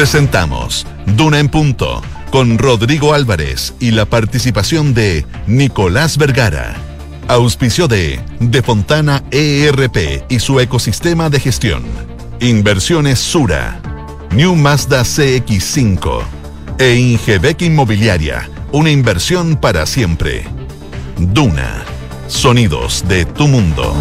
Presentamos Duna en Punto con Rodrigo Álvarez y la participación de Nicolás Vergara. Auspicio de De Fontana ERP y su ecosistema de gestión. Inversiones Sura. New Mazda CX5. E Ingebec Inmobiliaria. Una inversión para siempre. Duna. Sonidos de tu mundo.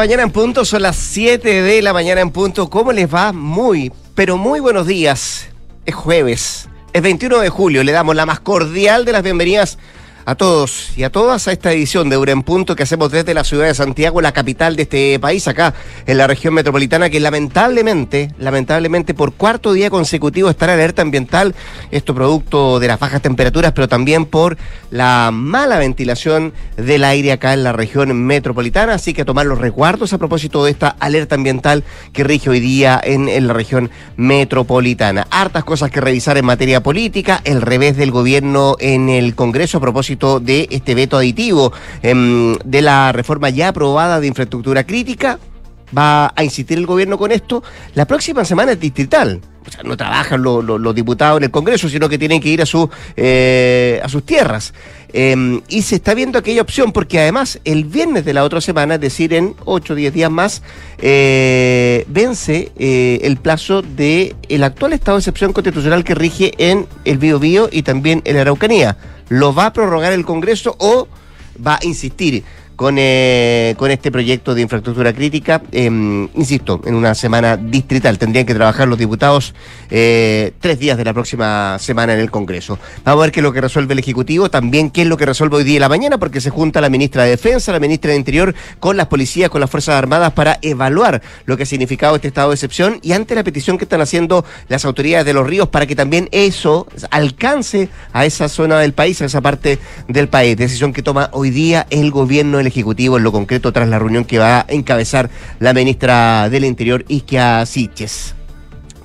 Mañana en punto, son las 7 de la mañana en punto. ¿Cómo les va? Muy, pero muy buenos días. Es jueves, es 21 de julio. Le damos la más cordial de las bienvenidas a todos y a todas a esta edición de Ure en Punto que hacemos desde la ciudad de Santiago, la capital de este país, acá en la región metropolitana, que lamentablemente, lamentablemente por cuarto día consecutivo está en alerta ambiental, esto producto de las bajas temperaturas, pero también por la mala ventilación del aire acá en la región metropolitana, así que tomar los resguardos a propósito de esta alerta ambiental que rige hoy día en, en la región metropolitana. Hartas cosas que revisar en materia política, el revés del gobierno en el Congreso a propósito de este veto aditivo em, de la reforma ya aprobada de infraestructura crítica. Va a insistir el gobierno con esto. La próxima semana es distrital. O sea, no trabajan los diputados en el Congreso, sino que tienen que ir a, su, eh, a sus tierras. Em, y se está viendo aquella opción, porque además el viernes de la otra semana, es decir, en 8 o 10 días más, eh, vence eh, el plazo del el actual estado de excepción constitucional que rige en el Biobío y también en la Araucanía. ¿Lo va a prorrogar el Congreso o va a insistir? Con, eh, con este proyecto de infraestructura crítica. Em, insisto, en una semana distrital tendrían que trabajar los diputados eh, tres días de la próxima semana en el Congreso. Vamos a ver qué es lo que resuelve el Ejecutivo, también qué es lo que resuelve hoy día en la mañana, porque se junta la ministra de Defensa, la ministra de Interior, con las policías, con las Fuerzas Armadas para evaluar lo que ha significado este estado de excepción y ante la petición que están haciendo las autoridades de los ríos para que también eso alcance a esa zona del país, a esa parte del país. Decisión que toma hoy día el gobierno el Ejecutivo en lo concreto tras la reunión que va a encabezar la ministra del Interior, Isquia Siches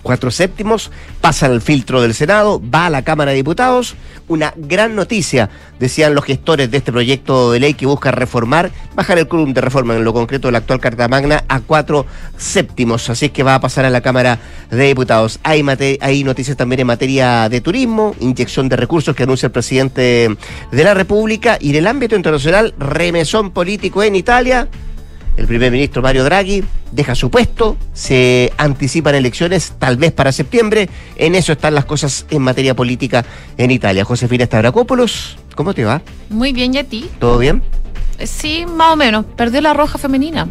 cuatro séptimos, pasa al filtro del Senado, va a la Cámara de Diputados. Una gran noticia, decían los gestores de este proyecto de ley que busca reformar, bajar el quórum de reforma en lo concreto de la actual Carta Magna a cuatro séptimos. Así es que va a pasar a la Cámara de Diputados. Hay, hay noticias también en materia de turismo, inyección de recursos que anuncia el presidente de la República y en el ámbito internacional, remesón político en Italia el primer ministro Mario Draghi deja su puesto, se anticipan elecciones tal vez para septiembre. En eso están las cosas en materia política en Italia. Josefina Stavrakopoulos, ¿cómo te va? Muy bien, ¿y a ti? ¿Todo bien? Sí, más o menos. Perdió la roja femenina.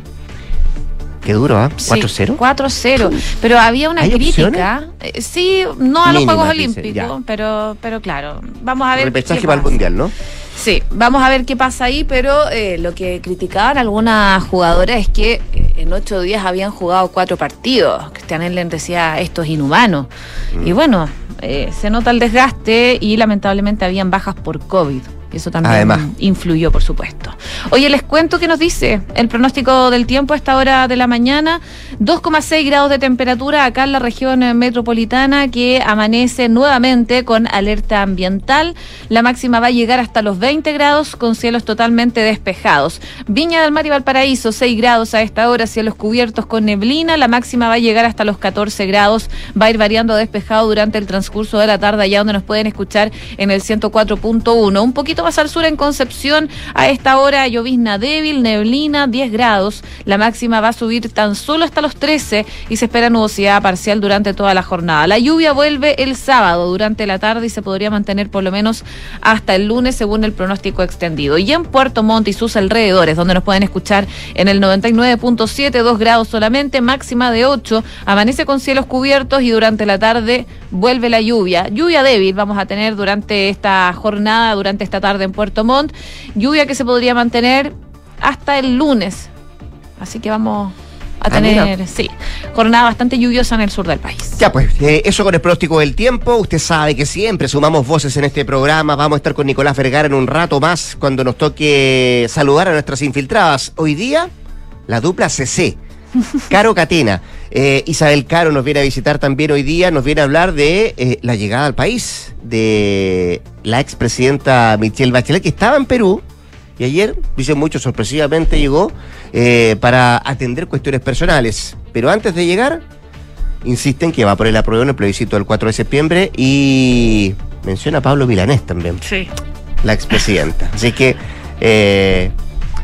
Qué duro, ¿ah? ¿eh? 4-0. 4-0. Pero había una crítica. Eh, sí, no a los Juegos Olímpicos, pero, pero claro. Vamos a ver. Repechaje para el Mundial, ¿no? Sí, vamos a ver qué pasa ahí, pero eh, lo que criticaban algunas jugadoras es que eh, en ocho días habían jugado cuatro partidos. Cristian Ellen decía, esto es inhumano. Y mm. bueno, eh, se nota el desgaste y lamentablemente habían bajas por COVID eso también influyó, por supuesto. Oye, les cuento qué nos dice el pronóstico del tiempo a esta hora de la mañana. 2,6 grados de temperatura acá en la región metropolitana que amanece nuevamente con alerta ambiental. La máxima va a llegar hasta los 20 grados con cielos totalmente despejados. Viña del Mar y Valparaíso, 6 grados a esta hora, cielos cubiertos con neblina. La máxima va a llegar hasta los 14 grados. Va a ir variando despejado durante el transcurso de la tarde, allá donde nos pueden escuchar en el 104.1. Un poquito más al sur en Concepción. A esta hora llovizna débil, neblina, 10 grados. La máxima va a subir tan solo hasta los 13 y se espera nubosidad parcial durante toda la jornada. La lluvia vuelve el sábado durante la tarde y se podría mantener por lo menos hasta el lunes según el pronóstico extendido. Y en Puerto Montt y sus alrededores, donde nos pueden escuchar en el 99.7, 2 grados solamente, máxima de 8, amanece con cielos cubiertos y durante la tarde vuelve la lluvia. Lluvia débil vamos a tener durante esta jornada, durante esta tarde en Puerto Montt. Lluvia que se podría mantener hasta el lunes. Así que vamos a ah, tener, sí, jornada bastante lluviosa en el sur del país. Ya pues, eh, eso con el pronóstico del tiempo. Usted sabe que siempre sumamos voces en este programa. Vamos a estar con Nicolás Vergara en un rato más cuando nos toque saludar a nuestras infiltradas. Hoy día, la dupla CC Caro Catena. Eh, Isabel Caro nos viene a visitar también hoy día, nos viene a hablar de eh, la llegada al país de la expresidenta Michelle Bachelet, que estaba en Perú y ayer, dice mucho, sorpresivamente llegó eh, para atender cuestiones personales. Pero antes de llegar, insisten que va a poner la prueba en el plebiscito del 4 de septiembre y menciona a Pablo Milanés también. Sí. La expresidenta. Así que eh,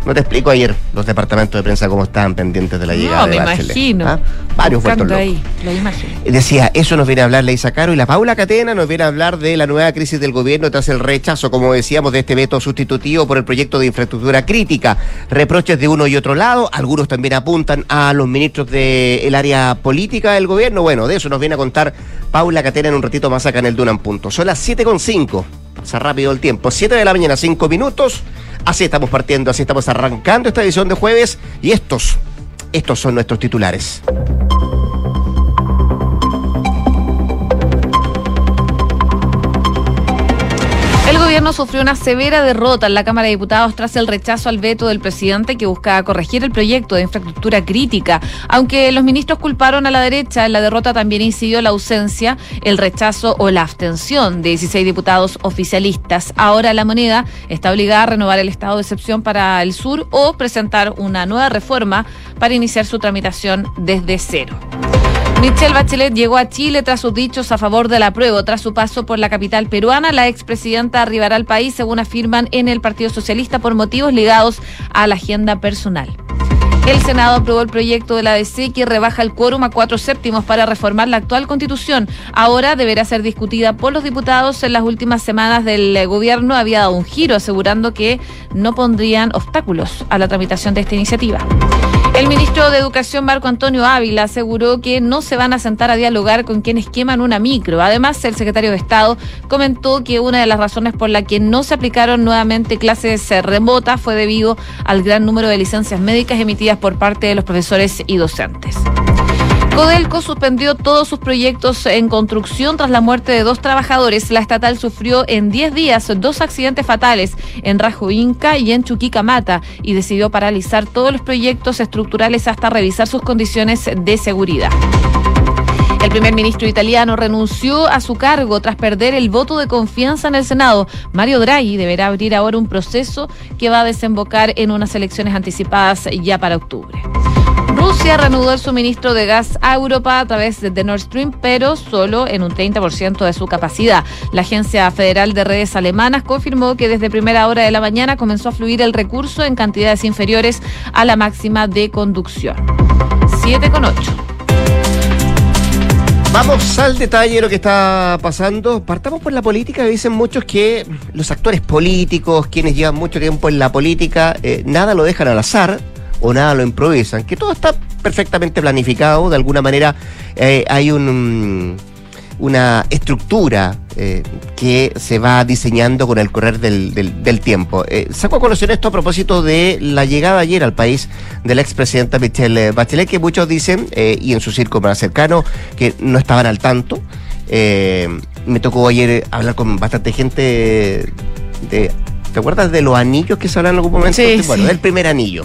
no te explico ayer los departamentos de prensa cómo estaban pendientes de la llegada No, de me Bachelet. imagino. ¿Ah? Varios vueltos ahí, lo imagino. Decía, eso nos viene a hablar Leisa Caro y la Paula Catena nos viene a hablar de la nueva crisis del gobierno tras el rechazo, como decíamos, de este veto sustitutivo por el proyecto de infraestructura crítica. Reproches de uno y otro lado, algunos también apuntan a los ministros del área política del gobierno. Bueno, de eso nos viene a contar Paula Catena en un ratito más acá en el Dunan Punto. Son las 7.5, pasa rápido el tiempo, 7 de la mañana, 5 minutos. Así estamos partiendo, así estamos arrancando esta edición de jueves y estos, estos son nuestros titulares. Gobierno sufrió una severa derrota en la Cámara de Diputados tras el rechazo al veto del presidente que buscaba corregir el proyecto de infraestructura crítica. Aunque los ministros culparon a la derecha, en la derrota también incidió la ausencia, el rechazo o la abstención de 16 diputados oficialistas. Ahora la moneda está obligada a renovar el estado de excepción para el sur o presentar una nueva reforma para iniciar su tramitación desde cero. Michelle Bachelet llegó a Chile tras sus dichos a favor del apruebo. Tras su paso por la capital peruana, la expresidenta arribará al país, según afirman en el Partido Socialista, por motivos ligados a la agenda personal. El Senado aprobó el proyecto de la DC que rebaja el quórum a cuatro séptimos para reformar la actual constitución. Ahora deberá ser discutida por los diputados. En las últimas semanas del eh, gobierno había dado un giro asegurando que no pondrían obstáculos a la tramitación de esta iniciativa. El ministro de Educación, Marco Antonio Ávila, aseguró que no se van a sentar a dialogar con quienes queman una micro. Además, el secretario de Estado comentó que una de las razones por la que no se aplicaron nuevamente clases eh, remotas fue debido al gran número de licencias médicas emitidas por parte de los profesores y docentes. Codelco suspendió todos sus proyectos en construcción tras la muerte de dos trabajadores. La estatal sufrió en 10 días dos accidentes fatales en Rajo Inca y en Chuquicamata y decidió paralizar todos los proyectos estructurales hasta revisar sus condiciones de seguridad. El primer ministro italiano renunció a su cargo tras perder el voto de confianza en el Senado. Mario Draghi deberá abrir ahora un proceso que va a desembocar en unas elecciones anticipadas ya para octubre. Rusia reanudó el suministro de gas a Europa a través de Nord Stream, pero solo en un 30% de su capacidad. La Agencia Federal de Redes Alemanas confirmó que desde primera hora de la mañana comenzó a fluir el recurso en cantidades inferiores a la máxima de conducción. 7 con 8. Vamos al detalle de lo que está pasando. Partamos por la política. Dicen muchos que los actores políticos, quienes llevan mucho tiempo en la política, eh, nada lo dejan al azar o nada lo improvisan, que todo está perfectamente planificado. De alguna manera eh, hay un, una estructura eh, que se va diseñando con el correr del, del- del tiempo. Eh, saco a colación esto a propósito de la llegada ayer al país de la expresidenta Michelle Bachelet, que muchos dicen, eh, y en su círculo más cercano, que no estaban al tanto. Me tocó ayer hablar con bastante gente de... ¿Te acuerdas de los anillos que se hablan en algún momento? Sí, bueno, sí. del primer anillo.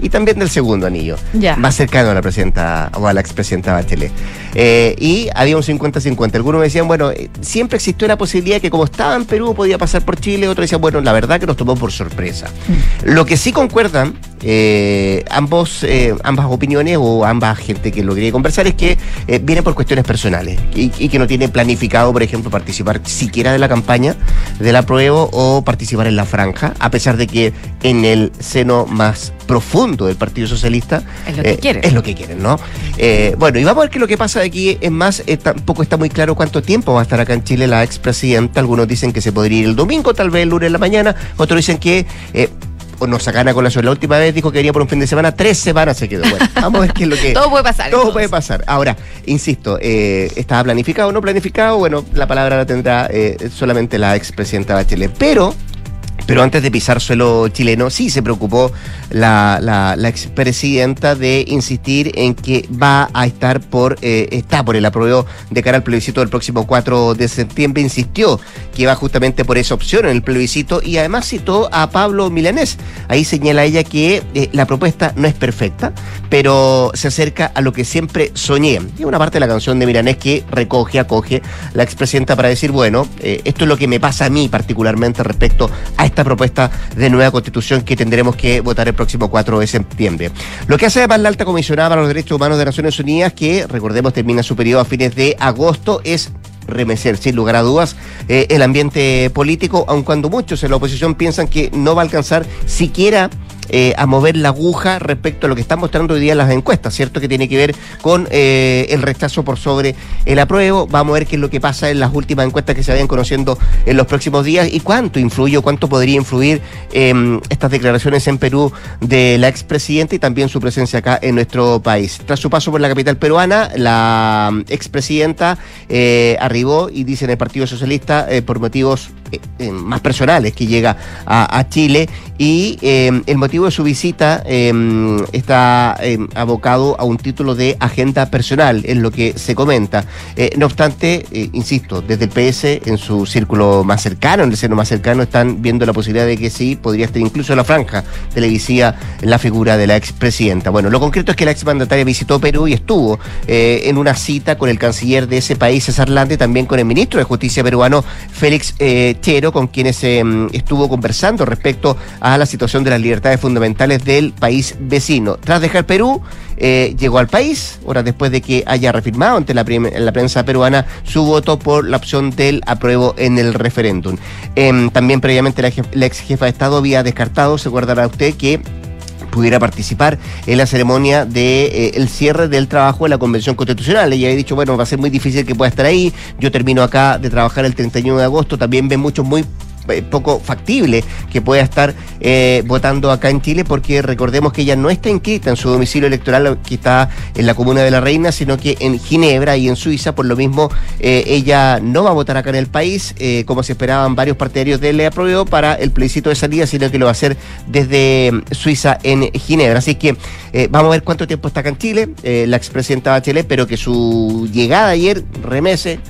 Y también del segundo anillo. Ya. Más cercano a la presidenta o a la expresidenta Bachelet. Eh, y había un 50-50. Algunos me decían, bueno, eh, siempre existió la posibilidad de que como estaba en Perú podía pasar por Chile. Otros decían, bueno, la verdad que nos tomó por sorpresa. Lo que sí concuerdan eh, ambos, eh, ambas opiniones o ambas gente que lo quería conversar es que viene por cuestiones personales y, y que no tiene planificado, por ejemplo, participar siquiera de la campaña del apruebo o participar en la franja, a pesar de que en el seno más profundo del Partido Socialista Es lo que quieren. es lo que quieren, ¿no? Eh, bueno, y vamos a ver qué es lo que pasa de aquí. Es más, eh, tampoco está muy claro cuánto tiempo va a estar acá en Chile la expresidenta. Algunos dicen que se podría ir el domingo, tal vez el lunes en la mañana. Otros dicen que. Eh, o nos sacan a colación. La última vez dijo que venía por un fin de semana, tres semanas se quedó. Bueno, vamos a ver qué es lo que. Todo puede pasar. Todo entonces. puede pasar. Ahora, insisto, eh, estaba planificado o no planificado, bueno, la palabra la tendrá eh, solamente la expresidenta Bachelet. Pero Pero antes de pisar suelo chileno, sí se preocupó la, la, la expresidenta de insistir en que va a estar por, eh, está por el apruebo de cara al plebiscito del próximo 4 de septiembre. Insistió que va justamente por esa opción en el plebiscito y además citó a Pablo Milanés. Ahí señala ella que eh, la propuesta no es perfecta, pero se acerca a lo que siempre soñé. Y una parte de la canción de Milanés que recoge, acoge la expresidenta para decir, bueno, eh, esto es lo que me pasa a mí particularmente respecto a esta propuesta de nueva constitución que tendremos que votar el próximo 4 de septiembre. Lo que hace además la alta comisionada para los derechos humanos de Naciones Unidas, que recordemos termina su periodo a fines de agosto, es remecer sin lugar a dudas eh, el ambiente político, aun cuando muchos en la oposición piensan que no va a alcanzar siquiera eh, a mover la aguja respecto a lo que están mostrando hoy día las encuestas, ¿cierto? Que tiene que ver con eh, el rechazo por sobre el apruebo. Vamos a ver qué es lo que pasa en las últimas encuestas que se vayan conociendo en los próximos días y cuánto influye o cuánto podría influir eh, estas declaraciones en Perú de la expresidenta y también su presencia acá en nuestro país. Tras su paso por la capital peruana, la expresidenta eh, arribó y dice en el Partido Socialista por motivos eh, eh, más personales que llega a, Chile y eh, el motivo de su visita eh, está eh, abocado a un título de agenda personal, en lo que se comenta. No obstante, insisto, desde el PS, en su círculo más cercano, en el seno más cercano, están viendo la posibilidad de que sí, podría estar incluso en la franja televisiva la figura de la expresidenta. Bueno, lo concreto es que la exmandataria visitó Perú y estuvo en una cita con el canciller de ese país, César Lande, también con el ministro de Justicia peruano, Félix eh, Con quienes eh, estuvo conversando respecto a la situación de las libertades fundamentales del país vecino. Tras dejar Perú, eh, llegó al país, horas después de que haya reafirmado ante la, prensa peruana su voto por la opción del apruebo en el referéndum. Em, también previamente la, ex jefa de Estado había descartado, se acordará usted, que pudiera participar en la ceremonia de eh, el cierre del trabajo de la Convención Constitucional. Ella había dicho, bueno, va a ser muy difícil que pueda estar ahí, yo termino acá de trabajar el 31 de agosto, también ve muchos muy poco factible que pueda estar eh, votando acá en Chile porque recordemos que ella no está inscrita en su domicilio electoral que está en la comuna de la Reina, sino que en Ginebra y en Suiza, por lo mismo eh, ella no va a votar acá en el país eh, como se esperaban varios partidarios de Le apruebo para el plebiscito de salida, sino que lo va a hacer desde mm, Suiza en Ginebra. Así que eh, vamos a ver cuánto tiempo está acá en Chile, eh, la expresidenta Bachelet, pero que su llegada ayer remese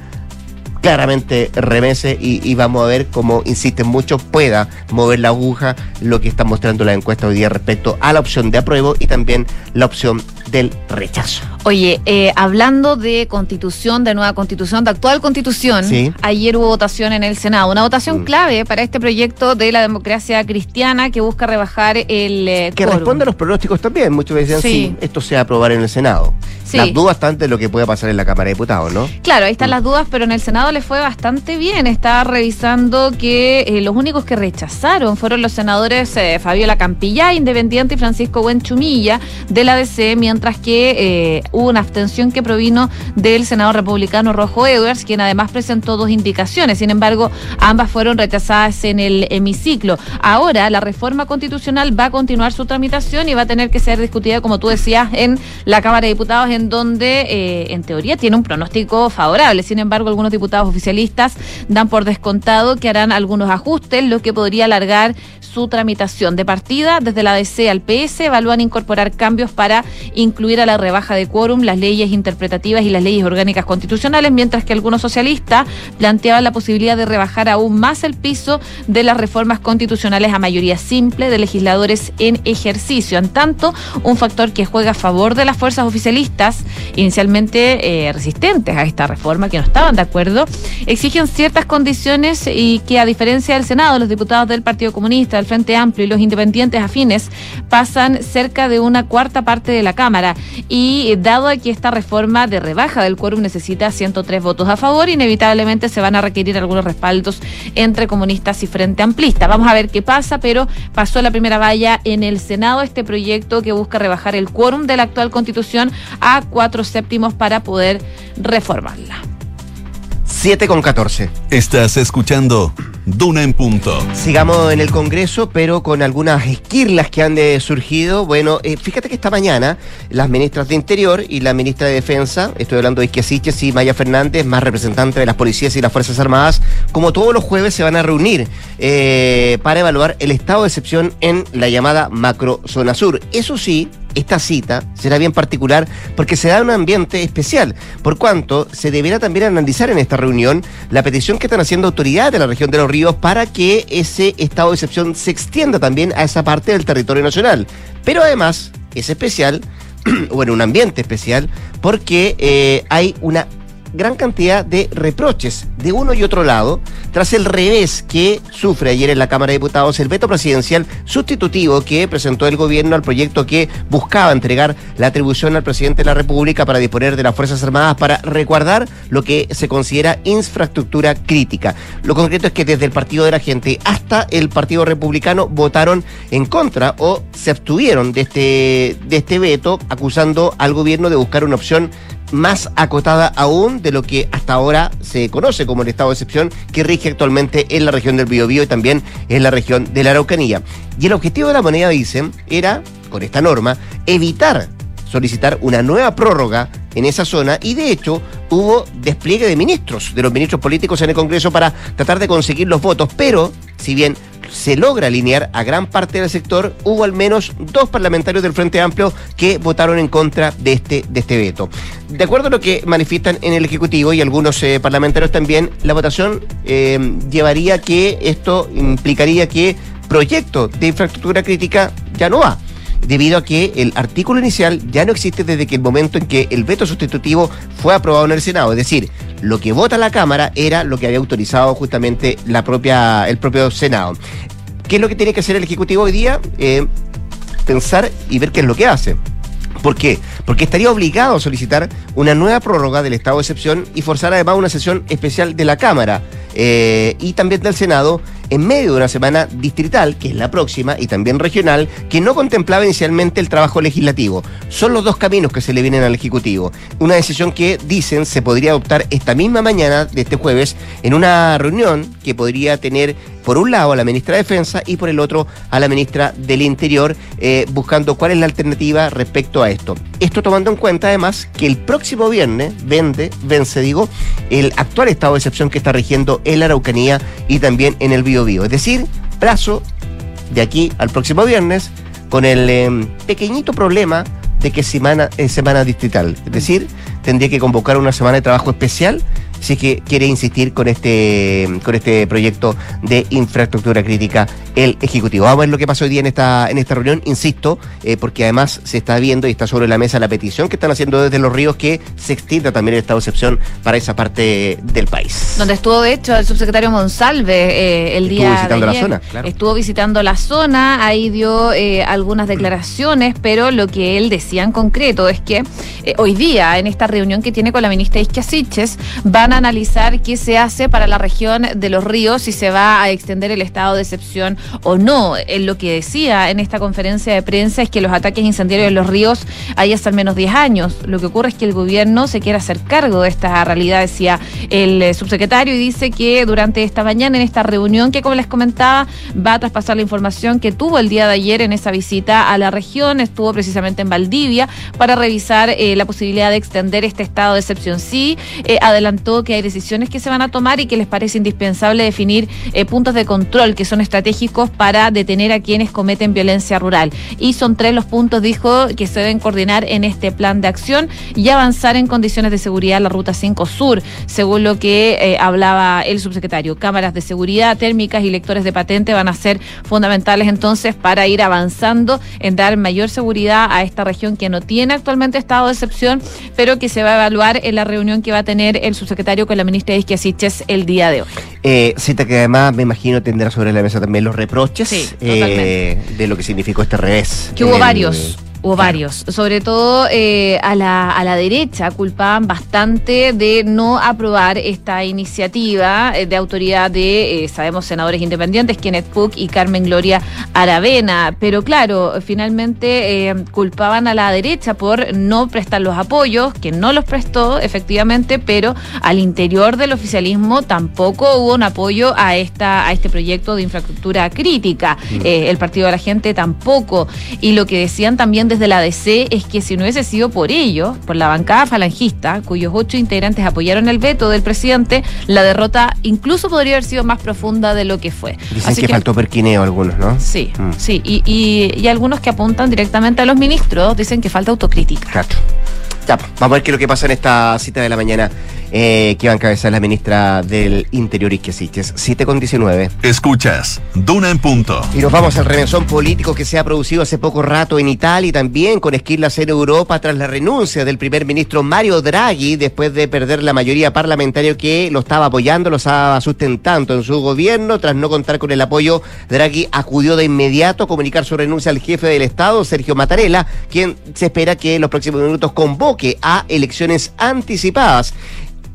claramente remese y, y vamos a ver cómo insisten muchos pueda mover la aguja lo que está mostrando la encuesta hoy día respecto a la opción de apruebo y también la opción del rechazo. Oye, eh, hablando de constitución, de nueva constitución, de actual constitución, Sí. ayer hubo votación en el Senado, una votación Mm. clave para este proyecto de la democracia cristiana que busca rebajar el eh, Que quórum. responde a los pronósticos también. Muchos decían, sí, Sí. esto se va a aprobar en el Senado. Sí. Las dudas están de lo que pueda pasar en la Cámara de Diputados, ¿no? Claro, ahí Mm. están las dudas, pero en el Senado le fue bastante bien. Estaba revisando que eh, los únicos que rechazaron fueron los senadores eh, Fabiola Campillá, Independiente, y Francisco Buenchumilla, de la DC, mientras que eh, hubo una abstención que provino del senador republicano Rojo Edwards, quien además presentó dos indicaciones. Sin embargo, ambas fueron rechazadas en el hemiciclo. Ahora, la reforma constitucional va a continuar su tramitación y va a tener que ser discutida, como tú decías, en la Cámara de Diputados, en donde, eh, en teoría, tiene un pronóstico favorable. Sin embargo, algunos diputados oficialistas dan por descontado que harán algunos ajustes, lo que podría alargar su tramitación. De partida, desde la DC al PS, evalúan incorporar cambios para incluir a la rebaja de quórum las leyes interpretativas y las leyes orgánicas constitucionales, mientras que algunos socialistas planteaban la posibilidad de rebajar aún más el piso de las reformas constitucionales a mayoría simple de legisladores en ejercicio. En tanto, un factor que juega a favor de las fuerzas oficialistas, inicialmente eh, resistentes a esta reforma, que no estaban de acuerdo, exigen ciertas condiciones y que a diferencia del Senado, los diputados del Partido Comunista, del Frente Amplio y los independientes afines pasan cerca de una cuarta parte de la Cámara. Y dado que esta reforma de rebaja del quórum necesita 103 votos a favor, inevitablemente se van a requerir algunos respaldos entre comunistas y Frente Amplista. Vamos a ver qué pasa, pero pasó la primera valla en el Senado este proyecto que busca rebajar el quórum de la actual constitución a cuatro séptimos para poder reformarla. 7 con 14. Estás escuchando Duna en Punto. Sigamos en el Congreso, pero con algunas esquirlas que han de surgido. Bueno, eh, fíjate que esta mañana las ministras de Interior y la ministra de Defensa, estoy hablando de Isquiasiches y Maya Fernández, más representante de las policías y las Fuerzas Armadas, como todos los jueves se van a reunir eh, para evaluar el estado de excepción en la llamada macro zona sur. Eso sí, esta cita será bien particular porque se da un ambiente especial, por cuanto se deberá también analizar en esta reunión la petición que están haciendo autoridades de la región de los ríos para que ese estado de excepción se extienda también a esa parte del territorio nacional. Pero además es especial, bueno, un ambiente especial, porque eh, hay una gran cantidad de reproches de uno y otro lado tras el revés que sufre ayer en la Cámara de Diputados el veto presidencial sustitutivo que presentó el gobierno al proyecto que buscaba entregar la atribución al presidente de la República para disponer de las Fuerzas Armadas para resguardar lo que se considera infraestructura crítica. Lo concreto es que desde el Partido de la Gente hasta el Partido Republicano votaron en contra o se abstuvieron de este, de este veto acusando al gobierno de buscar una opción más acotada aún de lo que hasta ahora se conoce como el estado de excepción que rige actualmente en la región del Biobío y también en la región de la Araucanía. Y el objetivo de la moneda, dicen, era, con esta norma, evitar solicitar una nueva prórroga en esa zona y de hecho hubo despliegue de ministros, de los ministros políticos en el Congreso para tratar de conseguir los votos, pero si bien se logra alinear a gran parte del sector, hubo al menos dos parlamentarios del Frente Amplio que votaron en contra de este, de este veto. De acuerdo a lo que manifiestan en el Ejecutivo y algunos eh, parlamentarios también, la votación eh, llevaría que esto implicaría que proyecto de infraestructura crítica ya no va debido a que el artículo inicial ya no existe desde que el momento en que el veto sustitutivo fue aprobado en el Senado. Es decir, lo que vota la Cámara era lo que había autorizado justamente la propia, el propio Senado. ¿Qué es lo que tiene que hacer el Ejecutivo hoy día? Eh, pensar y ver qué es lo que hace. ¿Por qué? Porque estaría obligado a solicitar una nueva prórroga del estado de excepción y forzar además una sesión especial de la Cámara eh, y también del Senado en medio de una semana distrital, que es la próxima, y también regional, que no contemplaba inicialmente el trabajo legislativo. Son los dos caminos que se le vienen al Ejecutivo. Una decisión que, dicen, se podría adoptar esta misma mañana de este jueves en una reunión que podría tener por un lado a la ministra de Defensa y por el otro a la ministra del Interior, eh, buscando cuál es la alternativa respecto a esto. Esto tomando en cuenta además que el próximo viernes vende, vence, digo, el actual estado de excepción que está rigiendo en la Araucanía y también en el Bio es decir, plazo de aquí al próximo viernes con el em, pequeñito problema de que semana, es semana distrital. Es decir, tendría que convocar una semana de trabajo especial si es que quiere insistir con este, con este proyecto de infraestructura crítica el Ejecutivo. Vamos a ver lo que pasó hoy día en esta, en esta reunión, insisto, eh, porque además se está viendo y está sobre la mesa la petición que están haciendo desde los ríos que se extienda también el estado de excepción para esa parte del país. Donde estuvo, de hecho, el subsecretario Monsalve eh, el día estuvo visitando de la zona, claro. Estuvo visitando la zona, ahí dio eh, algunas declaraciones, pero lo que él decía en concreto es que hoy día, en esta reunión que tiene con la ministra Isquia Siches, van a analizar qué se hace para la región de los ríos, si se va a extender el estado de excepción o no. Él lo que decía en esta conferencia de prensa es que los ataques incendiarios en los ríos hay hasta al menos 10 años. Lo que ocurre es que el gobierno se quiere hacer cargo de esta realidad, decía el eh, subsecretario, y dice que durante esta mañana, en esta reunión que, como les comentaba, va a traspasar la información que tuvo el día de ayer en esa visita a la región. Estuvo precisamente en Valdivia para revisar eh, la posibilidad de extender este estado de excepción. Sí, eh, adelantó que hay decisiones que se van a tomar y que les parece indispensable definir puntos de control que son estratégicos para detener a quienes cometen violencia rural. Y son tres los puntos, dijo, que se deben coordinar en este plan de acción y avanzar en condiciones de seguridad la Ruta 5 Sur, según lo que eh, hablaba el subsecretario. Cámaras de seguridad térmicas y lectores de patente van a ser fundamentales entonces para ir avanzando en dar mayor seguridad a esta región que no tiene actualmente estado de excepción, pero que se va a evaluar en la reunión que va a tener el subsecretario con la ministra de Isquiasiches el día de hoy. Eh, cita que además me imagino tendrá sobre la mesa también los reproches Sí, eh, de lo que significó este revés. Que hubo el- varios. Hubo varios. Sobre todo eh, a, la, a la derecha culpaban bastante de no aprobar esta iniciativa eh, de autoridad de, eh, sabemos, senadores independientes, Kenneth Puck y Carmen Gloria Aravena. Pero claro, finalmente culpaban a la derecha por no prestar los apoyos, que no los prestó efectivamente, pero al interior del oficialismo tampoco hubo un apoyo a, esta, a este proyecto de infraestructura crítica. Mm. el Partido de la Gente tampoco. Y lo que decían también desde la DC es que si no hubiese sido por ello, por la bancada falangista, cuyos ocho integrantes apoyaron el veto del presidente, la derrota incluso podría haber sido más profunda de lo que fue. Dicen que, faltó perquineo algunos, ¿no? Sí, mm. sí. Y, y, y, algunos que apuntan directamente a los ministros dicen que falta autocrítica. Claro. Ya, vamos a ver qué es lo que pasa en esta cita de la mañana eh, que va a encabezar la ministra del Interior, y que Siches. 7 con 19. Escuchas, Duna en punto. Y nos vamos al remesón político que se ha producido hace poco rato en Italia y también con esquilas en Europa tras la renuncia del primer ministro Mario Draghi después de perder la mayoría parlamentaria que lo estaba apoyando, lo estaba sustentando en su gobierno. Tras no contar con el apoyo, Draghi acudió de inmediato a comunicar su renuncia al jefe del Estado, Sergio Mattarella, quien se espera que en los próximos minutos convoque a elecciones anticipadas.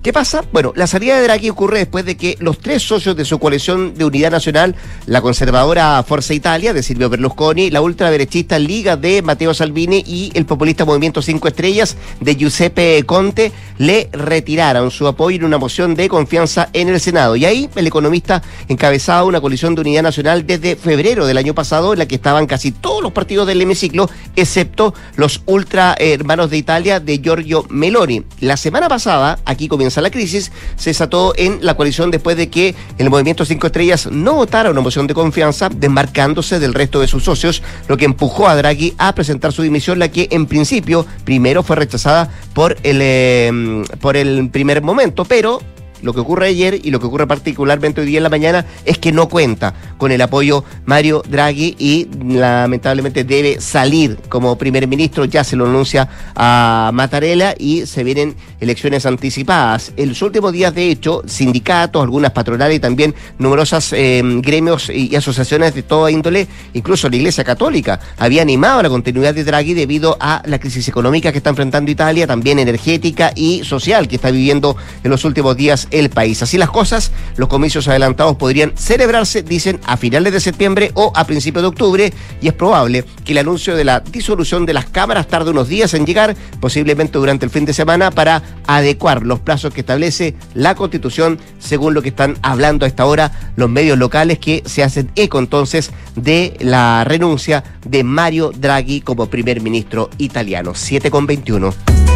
¿Qué pasa? Bueno, la salida de Draghi ocurre después de que los tres socios de su coalición de unidad nacional, la conservadora Forza Italia de Silvio Berlusconi, la ultraderechista Liga de Matteo Salvini y el populista Movimiento Cinco Estrellas de Giuseppe Conte, le retiraron su apoyo en una moción de confianza en el Senado. Y ahí el economista encabezaba una coalición de unidad nacional desde febrero del año pasado, en la que estaban casi todos los partidos del hemiciclo, excepto los ultra hermanos de Italia de Giorgio Meloni. La semana pasada, aquí comienza a la crisis, se desató en la coalición después de que el movimiento Cinco Estrellas no votara una moción de confianza, desmarcándose del resto de sus socios, lo que empujó a Draghi a presentar su dimisión, la que en principio primero fue rechazada por el, eh, por el primer momento, pero lo que ocurre ayer y lo que ocurre particularmente hoy día en la mañana es que no cuenta con el apoyo Mario Draghi y lamentablemente debe salir como primer ministro. Ya se lo anuncia a Mattarella y se vienen elecciones anticipadas. En los últimos días, de hecho, sindicatos, algunas patronales y también numerosas em, gremios y asociaciones de toda índole, incluso la Iglesia Católica, había animado la continuidad de Draghi debido a la crisis económica que está enfrentando Italia, también energética y social que está viviendo en los últimos días el país. Así las cosas, los comicios adelantados podrían celebrarse, dicen, a finales de septiembre o a principios de octubre y es probable que el anuncio de la disolución de las cámaras tarde unos días en llegar, posiblemente durante el fin de semana, para adecuar los plazos que establece la Constitución, según lo que están hablando a esta hora los medios locales que se hacen eco entonces de la renuncia de Mario Draghi como primer ministro italiano. 7 con 21.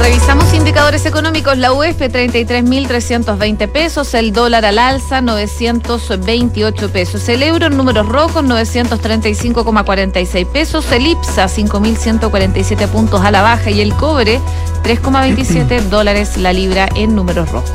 Revisamos indicadores económicos. La UEF 33.320 pesos, el dólar al alza 928 pesos, el euro en números rojos 935,46 pesos, el IPSA 5.147 puntos a la baja. Y el cobre 3,27 dólares la libra en números rojos.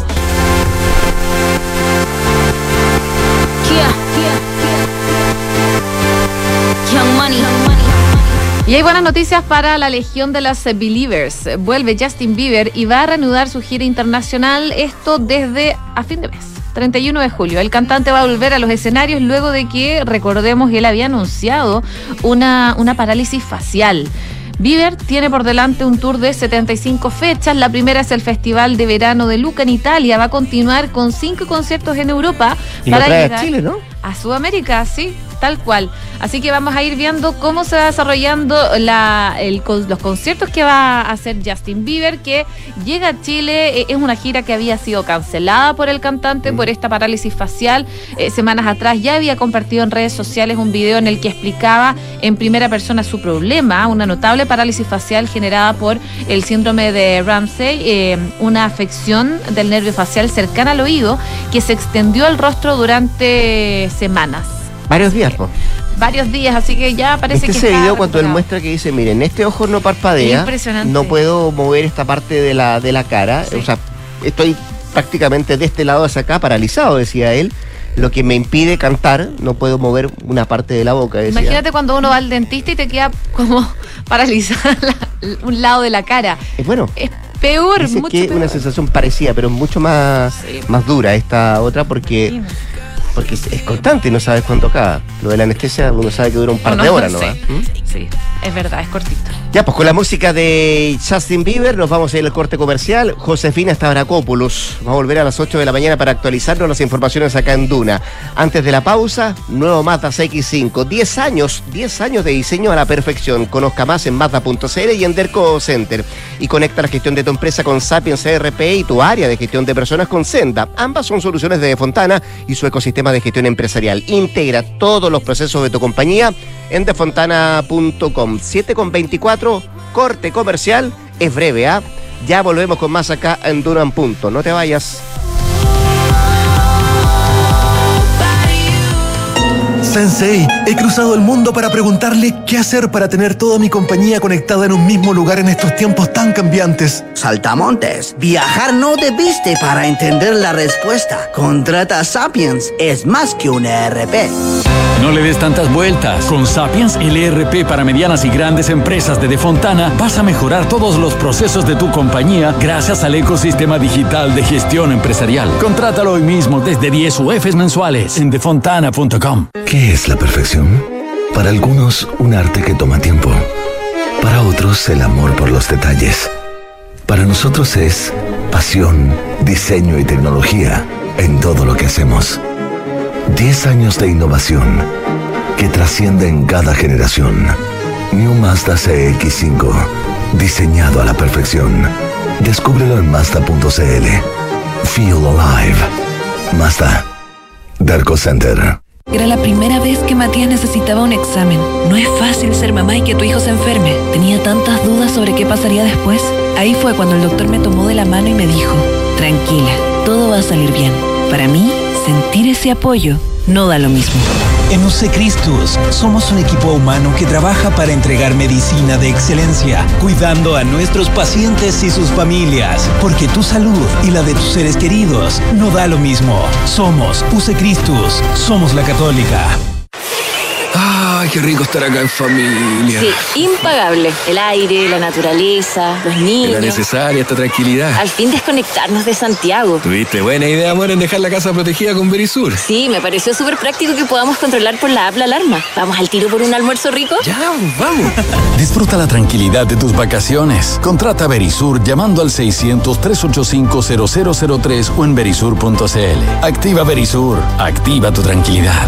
Y hay buenas noticias para la Legión de las Believers. Vuelve Justin Bieber y va a reanudar su gira internacional, esto desde a fin de mes. 31 de julio. El cantante va a volver a los escenarios luego de que, recordemos, él había anunciado una, una parálisis facial. Bieber tiene por delante un tour de 75 fechas. La primera es el Festival de Verano de Luca en Italia. Va a continuar con cinco conciertos en Europa. para llegar a Chile, ¿no? A Sudamérica, sí tal cual. Así que vamos a ir viendo cómo se va desarrollando la, los conciertos que va a hacer Justin Bieber, que llega a Chile. Eh, es una gira que había sido cancelada por el cantante por esta parálisis facial. Eh, semanas atrás ya había compartido en redes sociales un video en el que explicaba en primera persona su problema, una notable parálisis facial generada por el síndrome de Ramsey, eh, una afección del nervio facial cercana al oído que se extendió al rostro durante semanas. Varios días, po. Varios días, así que ya parece que. ese video cuando él muestra que dice, miren, este ojo no parpadea. No puedo mover esta parte de la, de la cara. O sea, estoy prácticamente de este lado hacia acá paralizado, decía él lo que me impide cantar, no puedo mover una parte de la boca. Imagínate cuando uno va al dentista y te queda como paralizada un lado de la cara. Es bueno. Es peor, Dice que una sensación parecida, pero mucho más, más dura esta otra porque porque es, constante y no sabes cuánto acaba. Lo de la anestesia uno sabe que dura un par de horas, ¿no? ¿Mm? Sí. Es verdad, es cortito. Ya, pues con la música de Justin Bieber nos vamos a ir al corte comercial. Josefina Stavrakopoulos va a volver a las 8 de la mañana para actualizarnos las informaciones acá en Duna. Antes de la pausa, nuevo Mazda CX5. 10 años, 10 años de diseño a la perfección. Conozca más en Mazda.cl y en Derco Center. Y conecta la gestión de tu empresa con Sapiens ERP y tu área de gestión de personas con Senda. Ambas son soluciones de Fontana y su ecosistema de gestión empresarial. Integra todos los procesos de tu compañía en defontana.com. 7 con 24, corte comercial, es breve, ¿ah? Ya volvemos con más acá en Duran Punto. No te vayas. Sensei, he cruzado el mundo para preguntarle qué hacer para tener toda mi compañía conectada en un mismo lugar en estos tiempos tan cambiantes. Saltamontes, viajar no debiste para entender la respuesta. Contrata Sapiens, es más que un ERP. No le des tantas vueltas. Con Sapiens, el ERP para medianas y grandes empresas de Defontana, vas a mejorar todos los procesos de tu compañía gracias al ecosistema digital de gestión empresarial. Contrátalo hoy mismo desde 10 UFs mensuales en defontana.com. ¿Qué es la perfección? Para algunos, un arte que toma tiempo. Para otros, el amor por los detalles. Para nosotros es pasión, diseño y tecnología en todo lo que hacemos. 10 años de innovación que trasciende en cada generación. New Mazda CX5, diseñado a la perfección. Descúbrelo en Mazda.cl. Feel alive. Mazda. Darko Center. Era la primera vez que Matías necesitaba un examen. No es fácil ser mamá y que tu hijo se enferme. Tenía tantas dudas sobre qué pasaría después. Ahí fue cuando el doctor me tomó de la mano y me dijo, tranquila, todo va a salir bien. Para mí, sentir ese apoyo no da lo mismo. En UC Cristus somos un equipo humano que trabaja para entregar medicina de excelencia, cuidando a nuestros pacientes y sus familias, porque tu salud y la de tus seres queridos no da lo mismo. Somos UC Cristus, somos la católica. Ay, qué rico estar acá en familia. Sí, impagable. El aire, la naturaleza, los niños. Era necesaria esta tranquilidad. Al fin desconectarnos de Santiago. Tuviste buena idea, amor, en dejar la casa protegida con Verisur. Sí, me pareció súper práctico que podamos controlar por la app la alarma. ¿Vamos al tiro por un almuerzo rico? Ya, vamos. Disfruta la tranquilidad de tus vacaciones. Contrata Verisur llamando al 600-385-0003 o en verisur.cl. Activa Verisur. Activa tu tranquilidad.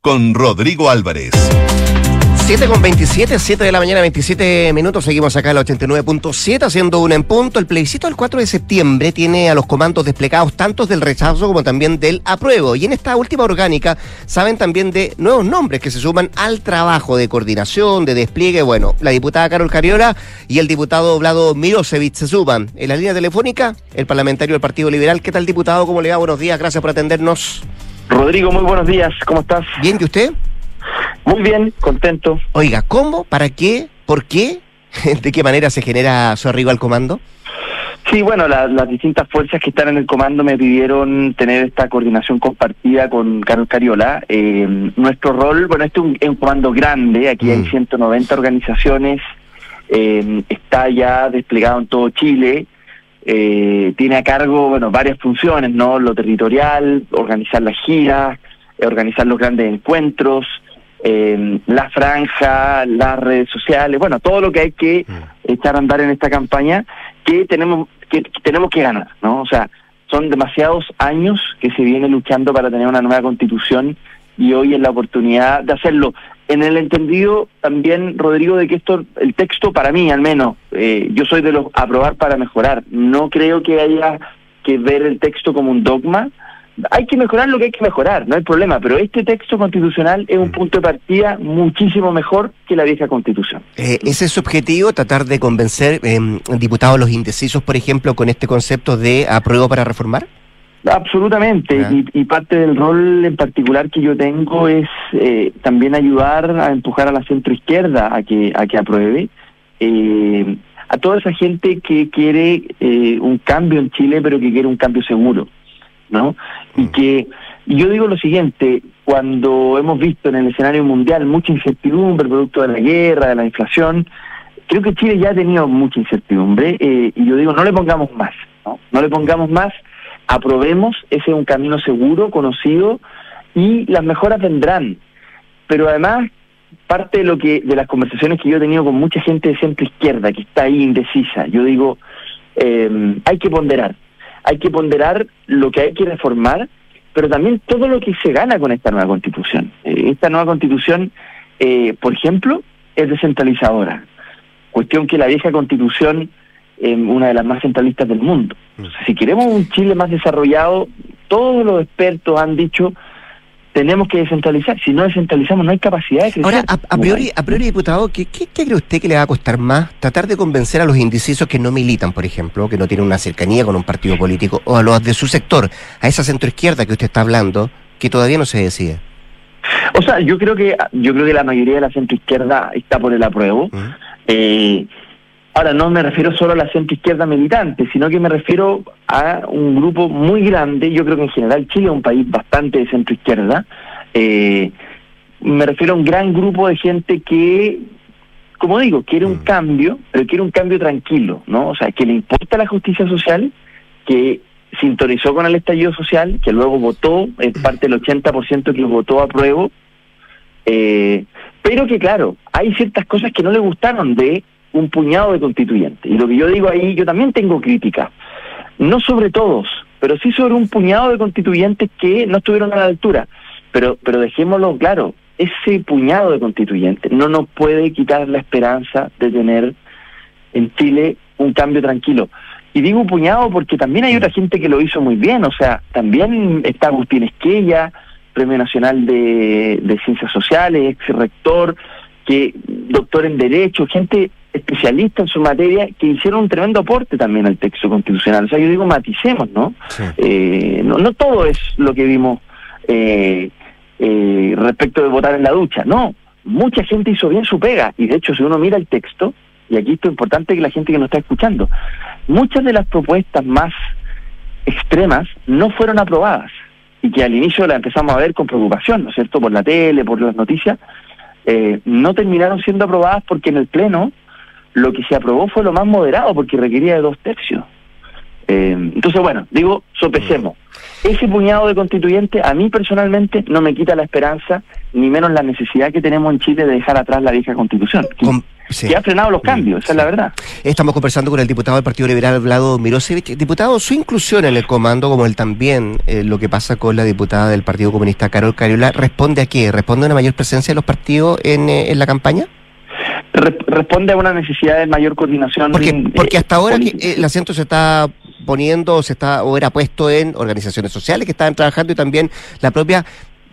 con Rodrigo Álvarez. 7 con 27, 7 de la mañana, 27 minutos. Seguimos acá en la 89.7 haciendo una en punto. El plebiscito del 4 de septiembre tiene a los comandos desplegados tanto del rechazo como también del apruebo. Y en esta última orgánica saben también de nuevos nombres que se suman al trabajo de coordinación, de despliegue. Bueno, la diputada Carol Cariola y el diputado Vlado Mirosevic se suman. En la línea telefónica, el parlamentario del Partido Liberal. ¿Qué tal, diputado? ¿Cómo le va? Buenos días. Gracias por atendernos. Rodrigo, muy buenos días. ¿Cómo estás? Bien, ¿y usted? Muy bien, contento. Oiga, ¿cómo? ¿Para qué? ¿Por qué? ¿De qué manera se genera su arribo al comando? Sí, bueno, la, las distintas fuerzas que están en el comando me pidieron tener esta coordinación compartida con Carlos Cariola. Eh, nuestro rol, bueno, este es un, es un comando grande, aquí mm. hay 190 organizaciones, eh, está ya desplegado en todo Chile. Eh, tiene a cargo, bueno, varias funciones, ¿no? Lo territorial, organizar las giras, organizar los grandes encuentros, eh, la franja, las redes sociales, bueno, todo lo que hay que echar a andar en esta campaña que tenemos que, que tenemos que ganar, ¿no? O sea, son demasiados años que se viene luchando para tener una nueva constitución y hoy es la oportunidad de hacerlo. En el entendido también, Rodrigo, de que esto, el texto para mí al menos, eh, yo soy de los aprobar para mejorar. No creo que haya que ver el texto como un dogma. Hay que mejorar lo que hay que mejorar, no hay problema, pero este texto constitucional es un punto de partida muchísimo mejor que la vieja constitución. Eh, ¿Ese es su objetivo, tratar de convencer eh, diputados los indecisos, por ejemplo, con este concepto de apruebo para reformar? Absolutamente, y, parte del rol en particular que yo tengo es eh, también ayudar a empujar a la centroizquierda a que a que apruebe. Eh, a toda esa gente que quiere eh, un cambio en Chile, pero que quiere un cambio seguro, ¿no? Y mm. que y yo digo lo siguiente, cuando hemos visto en el escenario mundial mucha incertidumbre producto de la guerra, de la inflación, creo que Chile ya ha tenido mucha incertidumbre y yo digo, no le pongamos más, ¿no? No le pongamos más aprobemos, ese es un camino seguro, conocido, y las mejoras vendrán. Pero además, parte de lo que de las conversaciones que yo he tenido con mucha gente de centro izquierda que está ahí indecisa, yo digo, eh, hay que ponderar, hay que ponderar lo que hay que reformar, pero también todo lo que se gana con esta nueva constitución. Eh, esta nueva constitución, eh, por ejemplo, es descentralizadora, cuestión que la vieja constitución una de las más centralistas del mundo. Mm. si queremos un Chile más desarrollado, todos los expertos han dicho tenemos que descentralizar. Si no descentralizamos, no hay capacidad de crecer. Ahora, a, priori, a priori, diputado, ¿qué, ¿qué, cree usted que le va a costar más? ¿Tratar de convencer a los indecisos que no militan, por ejemplo, que no tienen una cercanía con un partido político, o a los de su sector, a esa centroizquierda que usted está hablando, que todavía no se decide? O sea, yo creo que yo creo que la mayoría de la centroizquierda está por el apruebo. Mm. Eh, Ahora, no me refiero solo a la centro izquierda militante, sino que me refiero a un grupo muy grande. Yo creo que en general Chile es un país bastante de centro izquierda. Eh, me refiero a un gran grupo de gente que, como digo, quiere un mm. cambio, pero quiere un cambio tranquilo, ¿no? O sea, que le importa la justicia social, que sintonizó con el estallido social, que luego votó, en parte del 80% que votó a prueba, eh, pero que claro, hay ciertas cosas que no le gustaron de un puñado de constituyentes. Y lo que yo digo ahí, yo también tengo crítica. No sobre todos, pero sí sobre un puñado de constituyentes que no estuvieron a la altura. Pero, pero dejémoslo claro, ese puñado de constituyentes no nos puede quitar la esperanza de tener en Chile un cambio tranquilo. Y digo puñado porque también hay otra gente que lo hizo muy bien, o sea, también está Agustín Esquella, Premio Nacional de, Ciencias Sociales, ex rector, que doctor en Derecho, gente especialistas en su materia que hicieron un tremendo aporte también al texto constitucional. O sea, yo digo, maticemos, ¿no? Eh, no, no todo es lo que vimos eh, eh, respecto de votar en la ducha, no. Mucha gente hizo bien su pega y de hecho si uno mira el texto, y aquí esto es importante que la gente que nos está escuchando, muchas de las propuestas más extremas no fueron aprobadas y que al inicio la empezamos a ver con preocupación, ¿no es cierto?, por la tele, por las noticias, no terminaron siendo aprobadas porque en el Pleno lo que se aprobó fue lo más moderado porque requería de dos tercios. Eh, entonces, bueno, digo, sopesemos. Ese puñado de constituyentes a mí personalmente no me quita la esperanza, ni menos la necesidad que tenemos en Chile de dejar atrás la vieja constitución. Que, ha frenado los cambios, esa es la verdad. Estamos conversando con el diputado del Partido Liberal, Vlado Mirosevich. Diputado, su inclusión en el comando, como él también, eh, lo que pasa con la diputada del Partido Comunista, Carol Cariola, ¿responde a qué? ¿Responde a una mayor presencia de los partidos en, eh, en la campaña? Responde a una necesidad de mayor coordinación. Porque, porque hasta ahora eh, el acento se está poniendo, se está o era puesto en organizaciones sociales que estaban trabajando y también la propia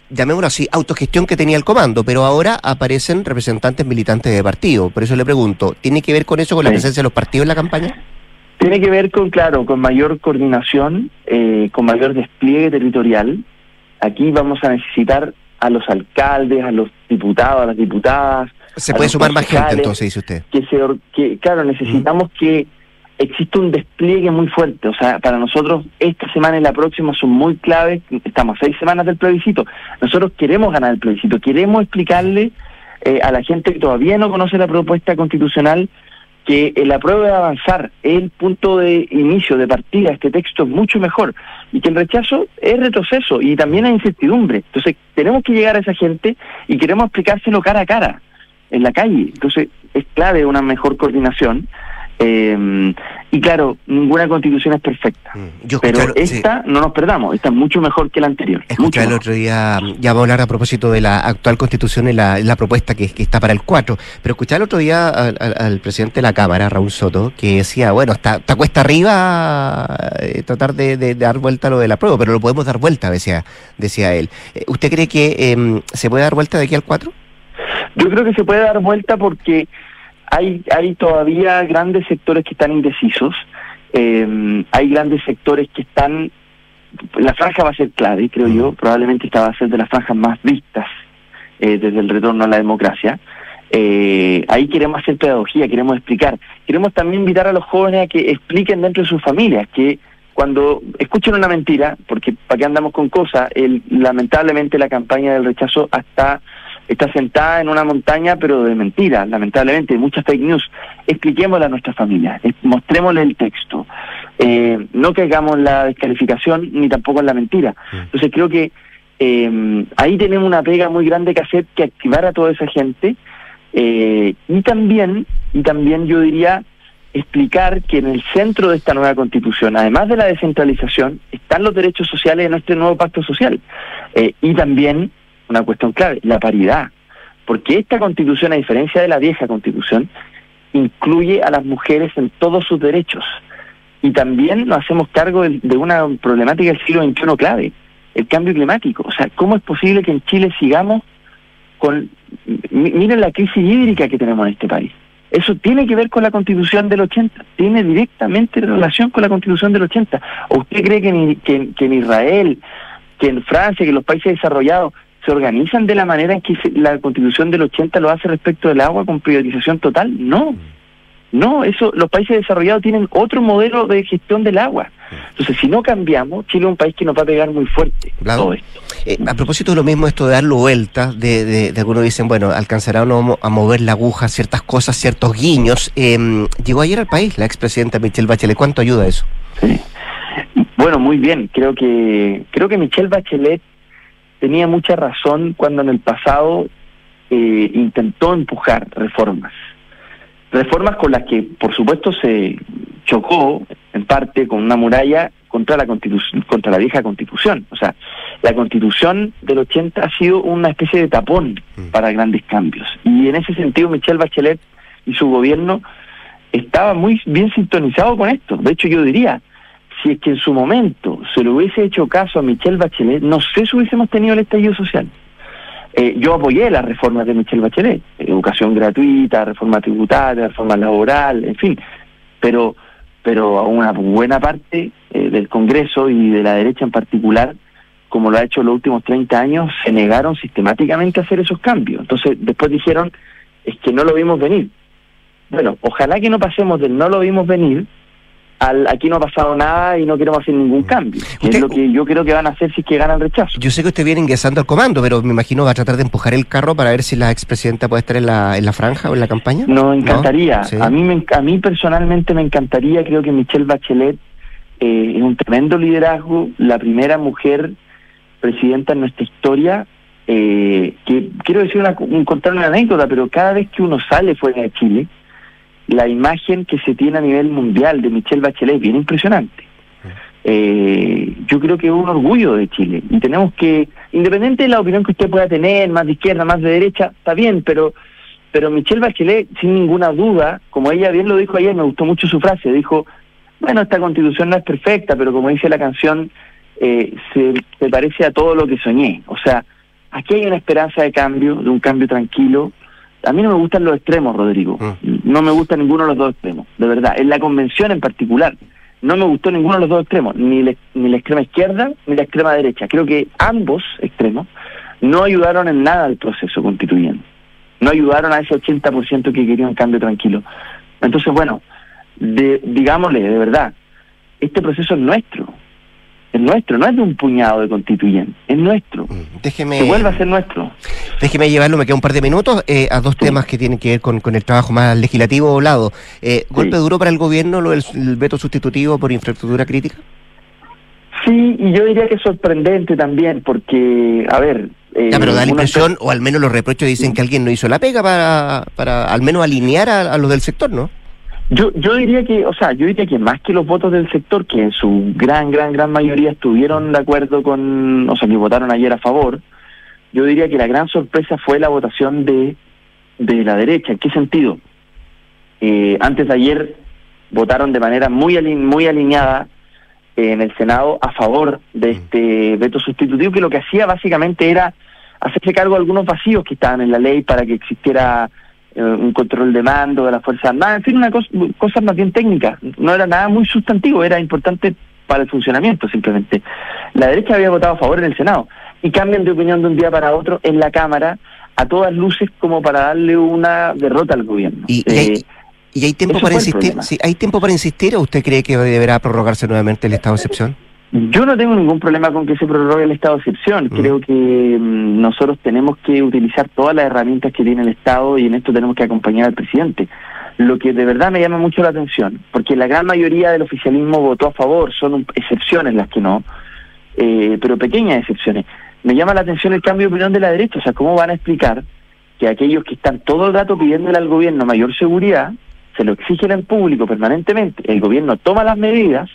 llamémoslo así, autogestión que tenía el comando, pero ahora aparecen representantes militantes de partido. Por eso le pregunto, ¿tiene que ver con eso, con la presencia de los partidos en la campaña? Tiene que ver con, claro, con mayor coordinación, eh, con mayor despliegue territorial. Aquí vamos a necesitar a los alcaldes, a los diputados, a las diputadas, se puede sumar más gente entonces, dice usted. Que, se, que claro, necesitamos que exista un despliegue muy fuerte. O sea, para nosotros esta semana y la próxima son muy claves. Estamos seis semanas del plebiscito. Nosotros queremos ganar el plebiscito. Queremos explicarle eh, a la gente que todavía no conoce la propuesta constitucional que la prueba de avanzar es el punto de inicio, de partida, este texto es mucho mejor y que el rechazo es retroceso y también hay incertidumbre. Entonces tenemos que llegar a esa gente y queremos explicárselo cara a cara en la calle. Entonces es clave una mejor coordinación. Eh, y claro, ninguna constitución es perfecta. Mm, pero esta, no nos perdamos, esta es mucho mejor que la anterior. Escuché el otro día, ya voy a hablar a propósito de la actual constitución y la, la propuesta que, está para el 4, pero escuché el otro día al, presidente de la Cámara, Raúl Soto, que decía, bueno, está, está cuesta arriba eh, tratar de, dar vuelta a lo de la prueba, pero lo podemos dar vuelta, decía, decía él. Eh, ¿Usted cree que em, se puede dar vuelta de aquí al 4? Yo creo que se puede dar vuelta porque hay, hay todavía grandes sectores que están indecisos, eh, hay grandes sectores que están la franja va a ser clave, creo yo, probablemente esta va a ser de las franjas más vistas eh, desde el retorno a la democracia. Eh, ahí queremos hacer pedagogía, queremos explicar. Queremos también invitar a los jóvenes a que expliquen dentro de sus familias que cuando escuchen una mentira, porque para qué andamos con cosas, el, lamentablemente la campaña del rechazo hasta está sentada en una montaña, pero de mentiras, lamentablemente, muchas fake news. Expliquémosle a nuestra familia, mostrémosle el texto. Eh, no caigamos en la descalificación ni tampoco en la mentira. Entonces creo que eh, ahí tenemos una pega muy grande que hacer, que activar a toda esa gente. Eh, y también, y también yo diría, explicar que en el centro de esta nueva constitución, además de la descentralización, están los derechos sociales de nuestro nuevo pacto social. Eh, y también, una cuestión clave, la paridad. Porque esta constitución, a diferencia de la vieja constitución, incluye a las mujeres en todos sus derechos. Y también nos hacemos cargo de, una problemática del siglo XXI clave, el cambio climático. O sea, ¿cómo es posible que en Chile sigamos con... mi- Miren la crisis hídrica que tenemos en este país. Eso tiene que ver con la constitución del 80, tiene directamente relación con la constitución del 80. ¿O usted cree que en, que en Israel, que en Francia, que en los países desarrollados se organizan de la manera en que se- la constitución del 80 lo hace respecto del agua con privatización total? No. No, eso los países desarrollados tienen otro modelo de gestión del agua. Entonces, si no cambiamos, Chile es un país que nos va a pegar muy fuerte. Todo esto. eh, a propósito de lo mismo, esto de darlo vuelta, de, de, de algunos dicen, bueno, alcanzará o no mo- a mover la aguja, ciertas cosas, ciertos guiños. Eh, llegó ayer al país la expresidenta Michelle Bachelet. ¿Cuánto ayuda eso? Bueno, muy bien. Creo que creo que Michelle Bachelet tenía mucha razón cuando en el pasado eh, intentó empujar reformas. Reformas con las que, por supuesto, se chocó en parte con una muralla contra la constitución, contra la vieja constitución. O sea, la constitución del 80 ha sido una especie de tapón para grandes cambios. Y en ese sentido, Michelle Bachelet y su gobierno estaba muy bien sintonizado con esto. De hecho, yo diría, si es que en su momento se le hubiese hecho caso a Michelle Bachelet, no sé si hubiésemos tenido el estallido social. Eh, yo apoyé las reformas de Michelle Bachelet, educación gratuita, reforma tributaria, reforma laboral, en fin, pero pero a una buena parte eh, del Congreso y de la derecha en particular, como lo ha hecho los últimos 30 años, se negaron sistemáticamente a hacer esos cambios. Entonces después dijeron, es que no lo vimos venir. Bueno, ojalá que no pasemos del no lo vimos venir al aquí no ha pasado nada y no queremos hacer ningún cambio. que es lo que yo creo que van a hacer si es que ganan rechazo. Yo sé que usted viene ingresando al comando, pero me imagino va a tratar de empujar el carro para ver si la expresidenta puede estar en la, en la franja o en la campaña. Nos encantaría. Sí. A mí me, a mí personalmente me encantaría. Creo que Michelle Bachelet eh, es un tremendo liderazgo, la primera mujer presidenta en nuestra historia. eh, que quiero decir una, un- contar una anécdota, pero cada vez que uno sale fuera de Chile, la imagen que se tiene a nivel mundial de Michelle Bachelet es bien impresionante. Eh, yo creo que es un orgullo de Chile y tenemos que, independiente de la opinión que usted pueda tener, más de izquierda, más de derecha, está bien, pero pero Michelle Bachelet, sin ninguna duda, como ella bien lo dijo ayer, me gustó mucho su frase, dijo, bueno, esta constitución no es perfecta, pero como dice la canción, eh, se, se parece a todo lo que soñé. O sea, aquí hay una esperanza de cambio, de un cambio tranquilo. A mí no me gustan los extremos, Rodrigo. No me gusta ninguno de los dos extremos, de verdad. En la convención en particular, no me gustó ninguno de los dos extremos, ni, la- ni la extrema izquierda ni la extrema derecha. Creo que ambos extremos no ayudaron en nada al proceso constituyente. No ayudaron a ese 80% que quería un cambio tranquilo. Entonces, bueno, de, digámosle, de verdad, este proceso es nuestro. Es nuestro, no es de un puñado de constituyentes, es nuestro. Déjeme, Que vuelva a ser nuestro. déjeme llevarlo, me queda un par de minutos, eh, a dos temas que tienen que ver con, con el trabajo más legislativo lado. Eh, ¿Golpe duro para el gobierno lo del el veto sustitutivo por infraestructura crítica? Sí, y yo diría que es sorprendente también, porque, a ver... eh, Ya, pero da la impresión, o al menos los reproches dicen que alguien no hizo la pega para, para al menos alinear a, a los del sector, ¿no? Yo, yo diría que, o sea, yo diría que más que los votos del sector, que en su gran, gran, gran mayoría estuvieron de acuerdo con, o sea, que votaron ayer a favor, yo diría que la gran sorpresa fue la votación de, de la derecha. ¿En qué sentido? Eh, antes de ayer votaron de manera muy, alin- muy alineada en el Senado a favor de este veto sustitutivo, que lo que hacía básicamente era hacerse cargo de algunos vacíos que estaban en la ley para que existiera un control de mando de las Fuerzas Armadas, en fin, una cosa, cosas más bien técnicas. No era nada muy sustantivo, era importante para el funcionamiento simplemente. La derecha había votado a favor en el Senado y cambian de opinión de un día para otro en la Cámara a todas luces como para darle una derrota al gobierno. Y, y hay, y hay tiempo para insistir. Sí, ¿Hay tiempo para insistir o usted cree que deberá prorrogarse nuevamente el estado de excepción? Yo no tengo ningún problema con que se prorrogue el estado de excepción. Creo que mm, nosotros tenemos que utilizar todas las herramientas que tiene el Estado y en esto tenemos que acompañar al presidente. Lo que de verdad me llama mucho la atención, porque la gran mayoría del oficialismo votó a favor, son excepciones las que no, eh, pero pequeñas excepciones. Me llama la atención el cambio de opinión de la derecha, o sea, ¿cómo van a explicar que aquellos que están todo el rato pidiéndole al gobierno mayor seguridad, se lo exigen en público permanentemente, el gobierno toma las medidas,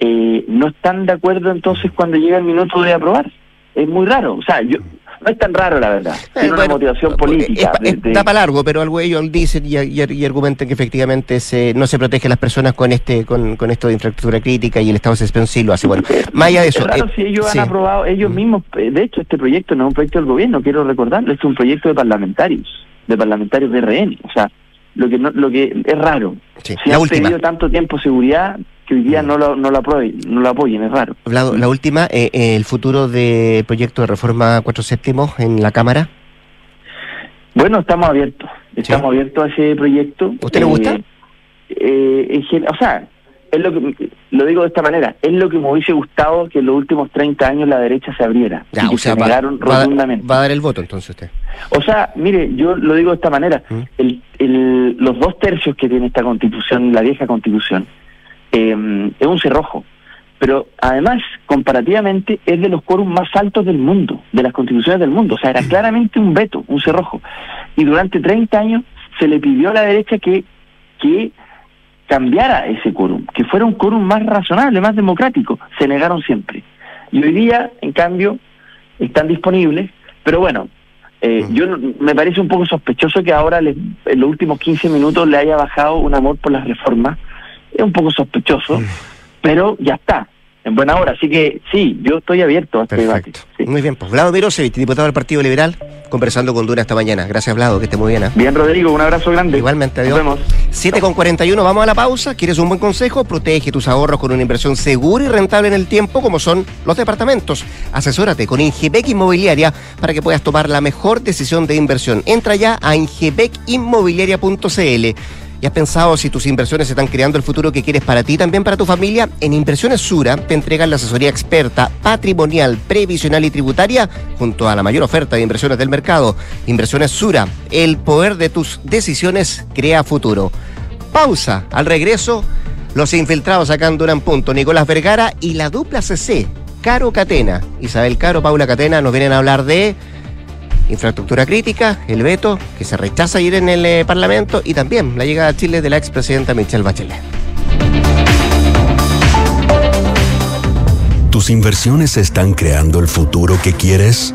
eh, no están de acuerdo entonces cuando llega el minuto de aprobar. Es muy raro, o sea, yo no es tan raro la verdad. Tiene una bueno, motivación política. Es- de- es- de- da para largo, pero algo ellos dicen y, y- y argumentan que efectivamente se, no se protege a las personas con este con, con esto de infraestructura crítica y el estado de excepción sí lo hace. Bueno, más allá de eso. Es raro eh, si ellos sí. Mm. han aprobado, ellos mismos, eh, de hecho este proyecto no es un proyecto del gobierno, quiero recordarlo, es un proyecto de parlamentarios, de parlamentarios de RN, o sea, lo que no, lo que es raro. Sí, Si la han última. Mm. pedido tanto tiempo seguridad que hoy día no lo, no lo aprueben, no lo apoyen, es raro. La última, eh, eh, el futuro del proyecto de reforma cuatro séptimos en la Cámara. Bueno, estamos abiertos, estamos abiertos a ese proyecto. ¿Usted le gusta? eh, en gen- o sea, es lo que lo digo de esta manera, es lo que me hubiese gustado que en los últimos 30 años la derecha se abriera. Ya, y que o sea, se va, negaron va- rotundamente. va a dar el voto entonces usted. O sea, mire, yo lo digo de esta manera, ¿Mm? el, el- los dos tercios que tiene esta constitución, la vieja constitución, eh, es un cerrojo. Pero además, comparativamente, es de los quórums más altos del mundo, de las constituciones del mundo. O sea, era claramente un veto, un cerrojo. Y durante 30 años se le pidió a la derecha que, que cambiara ese quórum, que fuera un quórum más razonable, más democrático. Se negaron siempre. Y hoy día, en cambio, están disponibles, pero bueno, eh, yo me parece un poco sospechoso que ahora le- en los últimos 15 minutos le haya bajado un amor por las reformas. Es un poco sospechoso, pero ya está, en buena hora. Así que sí, yo estoy abierto a este debate. Muy bien, pues Vlado Mirosevich, diputado del Partido Liberal, conversando con Duna esta mañana. Gracias, Vlado, que esté muy bien. ¿eh? Bien, Rodrigo, un abrazo grande. Igualmente, adiós. Nos vemos. 7 con 41, vamos a la pausa. ¿Quieres un buen consejo? Protege tus ahorros con una inversión segura y rentable en el tiempo, como son los departamentos. Asesórate con Ingebec Inmobiliaria para que puedas tomar la mejor decisión de inversión. Entra ya a ingebecinmobiliaria.cl. ¿Y has pensado si tus inversiones están creando el futuro que quieres para ti y también para tu familia? En Inversiones Sura te entregan la asesoría experta, patrimonial, previsional y tributaria junto a la mayor oferta de inversiones del mercado. Inversiones Sura, el poder de tus decisiones crea futuro. Pausa. Al regreso, los infiltrados en Duran Punto, Nicolás Vergara y la dupla CC, Caro Catena. Isabel Caro, Paula Catena nos vienen a hablar de infraestructura crítica, el veto, que se rechaza ir en el eh, Parlamento y también la llegada a Chile de la expresidenta Michelle Bachelet. ¿Tus inversiones están creando el futuro que quieres?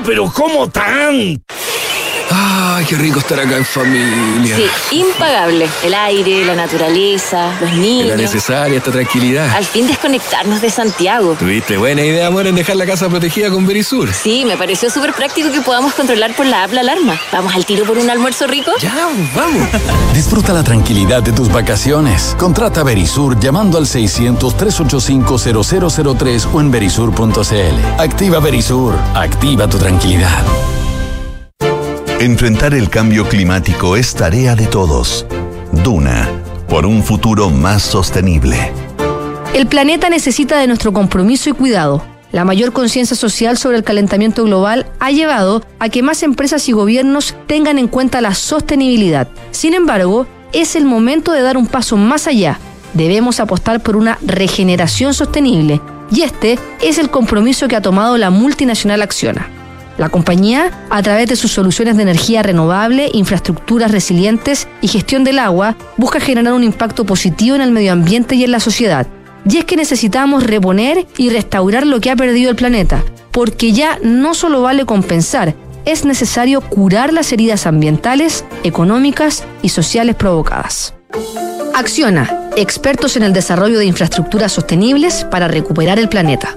pero ¿cómo tan? Ay, qué rico estar acá en familia. Sí, impagable. El aire, la naturaleza, los niños. Era necesaria esta tranquilidad. Al fin desconectarnos de Santiago. Tuviste buena idea, amor, en dejar la casa protegida con Berisur. Sí, me pareció súper práctico que podamos controlar por la app la alarma. ¿Vamos al tiro por un almuerzo rico? Ya, vamos. Disfruta la tranquilidad de tus vacaciones. Contrata Berisur llamando al 600-385-0003 o en berisur.cl. Activa Berisur. Activa tu tranquilidad. Enfrentar el cambio climático es tarea de todos. Duna, por un futuro más sostenible. El planeta necesita de nuestro compromiso y cuidado. La mayor conciencia social sobre el calentamiento global ha llevado a que más empresas y gobiernos tengan en cuenta la sostenibilidad. Sin embargo, es el momento de dar un paso más allá. Debemos apostar por una regeneración sostenible. Y este es el compromiso que ha tomado la multinacional Acciona. La compañía, a través de sus soluciones de energía renovable, infraestructuras resilientes y gestión del agua, busca generar un impacto positivo en el medio ambiente y en la sociedad. Y es que necesitamos reponer y restaurar lo que ha perdido el planeta, porque ya no solo vale compensar, es necesario curar las heridas ambientales, económicas y sociales provocadas. Acciona, expertos en el desarrollo de infraestructuras sostenibles para recuperar el planeta.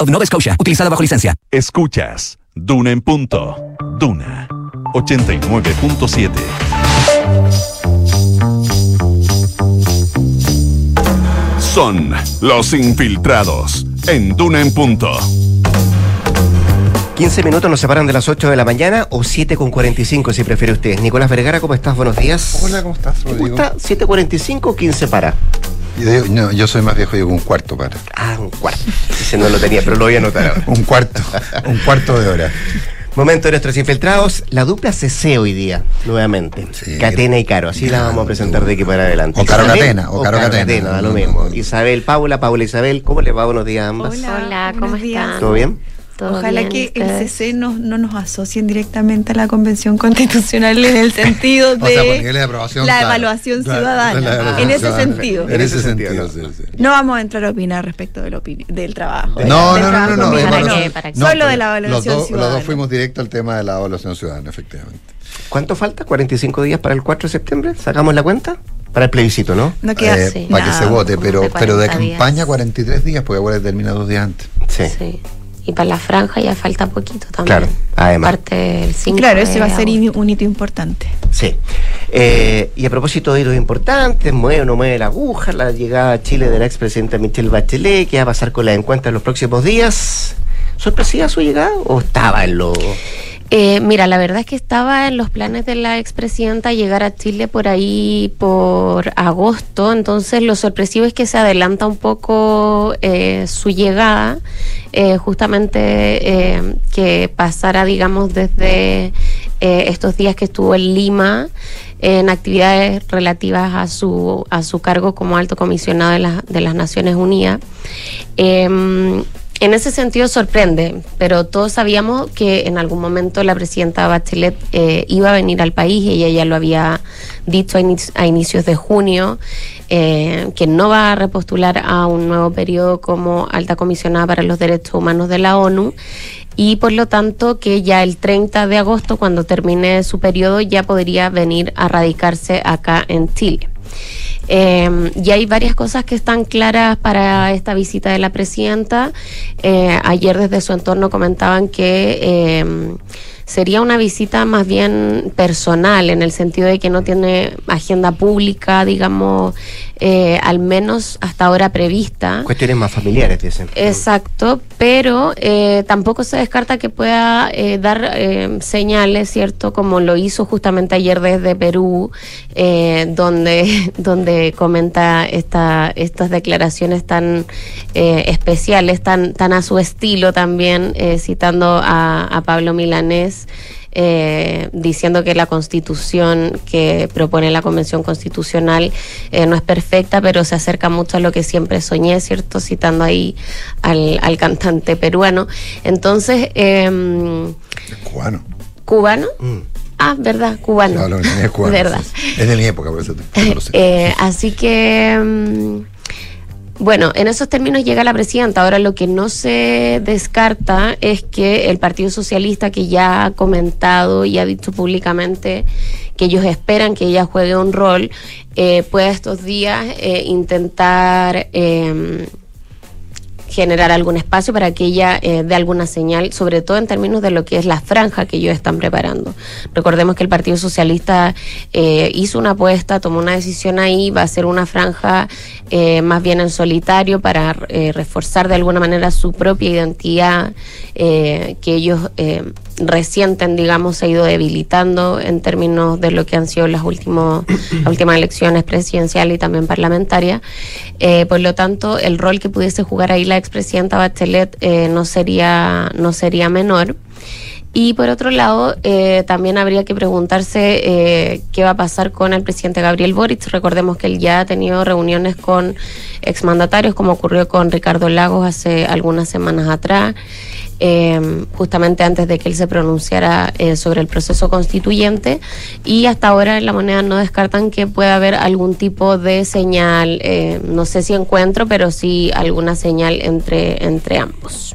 of Nova Scotia, utilizada bajo licencia. Escuchas Duna en punto. Duna 89.7. Son los infiltrados en Duna en punto. 15 minutos nos separan de las 8 de la mañana o 7 con 45 si prefiere usted. Nicolás Vergara, ¿cómo estás? Buenos días. Hola, ¿cómo estás, Rodrigo? ¿Cómo está? ¿7.45 o 15 para? Yo, no, yo soy más viejo, digo un cuarto para. Ah, un cuarto. Ese no lo tenía, pero lo voy a anotar ahora. un cuarto, un cuarto de hora. Momento de nuestros infiltrados, la dupla CC hoy día, nuevamente. Catena y Caro, así la vamos a presentar de aquí para adelante. O Caro Isabel, Catena, o Caro Catena. da lo mismo. Isabel, Paula, Paula, Isabel, ¿cómo les va? Buenos días a ambas. Hola, ¿cómo están? ¿Todo bien? Ojalá que el CC no, no nos asocien directamente a la Convención Constitucional en el sentido de, O sea, por niveles de aprobación, la claro. evaluación Claro, ciudadana. la evaluación en ese ciudadana. sentido. En ese sentido, sí, sí. No vamos a entrar a opinar respecto del, del trabajo. No, del no, no, trabajo no, no, no. no, Solo de la evaluación los dos, Los ciudadana. dos fuimos directo al tema de la evaluación ciudadana, efectivamente. ¿Cuánto falta? ¿45 días para el 4 de septiembre? ¿Sacamos la cuenta? Para el plebiscito, ¿no? No queda Eh, para que se vote, pero, de pero de 40 días. campaña 43 días, porque ahora termina dos días antes. Sí. Sí. Y para la franja ya falta poquito también. Claro, además. Parte del 5 Claro, ese va a ser agosto. un hito importante. Sí. Eh, y a propósito de hitos importantes, mueve o no mueve la aguja, la llegada a Chile de la expresidenta Michelle Bachelet, ¿qué va a pasar con la encuesta en los próximos días? ¿Sorpresiva su llegada o estaba en lo...? Eh, mira, la verdad es que estaba en los planes de la expresidenta llegar a Chile por ahí por agosto, entonces lo sorpresivo es que se adelanta un poco eh, su llegada, eh, justamente eh, que pasara, digamos, desde estos días que estuvo en Lima en actividades relativas a su, a su cargo como alto comisionado de, de las Naciones Unidas. En ese sentido sorprende, pero todos sabíamos que en algún momento la presidenta Bachelet eh, iba a venir al país y ella ya lo había dicho a, a inicios de junio, eh, que no va a repostular a un nuevo periodo como alta comisionada para los derechos humanos de la ONU y por lo tanto que ya el 30 de agosto, cuando termine su periodo, ya podría venir a radicarse acá en Chile. Eh, y hay varias cosas que están claras para esta visita de la presidenta. Eh, ayer desde su entorno comentaban que eh, sería una visita más bien personal, en el sentido de que no tiene agenda pública, digamos, eh, al menos hasta ahora prevista. Cuestiones más familiares, dicen. Exacto, pero eh, tampoco se descarta que pueda eh, dar eh, señales, ¿cierto? Como lo hizo justamente ayer desde Perú, eh, donde, donde comenta esta, estas declaraciones tan eh, especiales, tan, tan a su estilo también, citando a, a Pablo Milanés. Eh, diciendo que la constitución que propone la Convención Constitucional eh, no es perfecta, pero se acerca mucho a lo que siempre soñé, ¿cierto? Citando ahí al, al cantante peruano. Entonces... em, Cubano. ¿Cubano? Ah, verdad, cubano. No, no, no es cubano. Verdad. Es de mi época, por eso te- no lo sé. Eh, así que, mm, bueno, en esos términos llega la presidenta. Ahora lo que no se descarta es que el Partido Socialista, que ya ha comentado y ha dicho públicamente que ellos esperan que ella juegue un rol, eh, pueda estos días eh, intentar... em, generar algún espacio para que ella eh, dé alguna señal, sobre todo en términos de lo que es la franja que ellos están preparando. Recordemos que el Partido Socialista eh, hizo una apuesta, tomó una decisión ahí, va a ser una franja eh, más bien en solitario para eh, reforzar de alguna manera su propia identidad eh, que ellos eh, resienten, digamos, se ha ido debilitando en términos de lo que han sido las, últimos, las últimas elecciones presidenciales y también parlamentarias. Por lo tanto, el rol que pudiese jugar ahí la expresidenta Bachelet no, sería, no sería menor. Y por otro lado, eh, también habría que preguntarse eh, qué va a pasar con el presidente Gabriel Boric. Recordemos que él ya ha tenido reuniones con exmandatarios, como ocurrió con Ricardo Lagos hace algunas semanas atrás, eh, justamente antes de que él se pronunciara eh, sobre el proceso constituyente. Y hasta ahora en la moneda no descartan que pueda haber algún tipo de señal, eh, no sé si encuentro, pero sí alguna señal entre, entre ambos.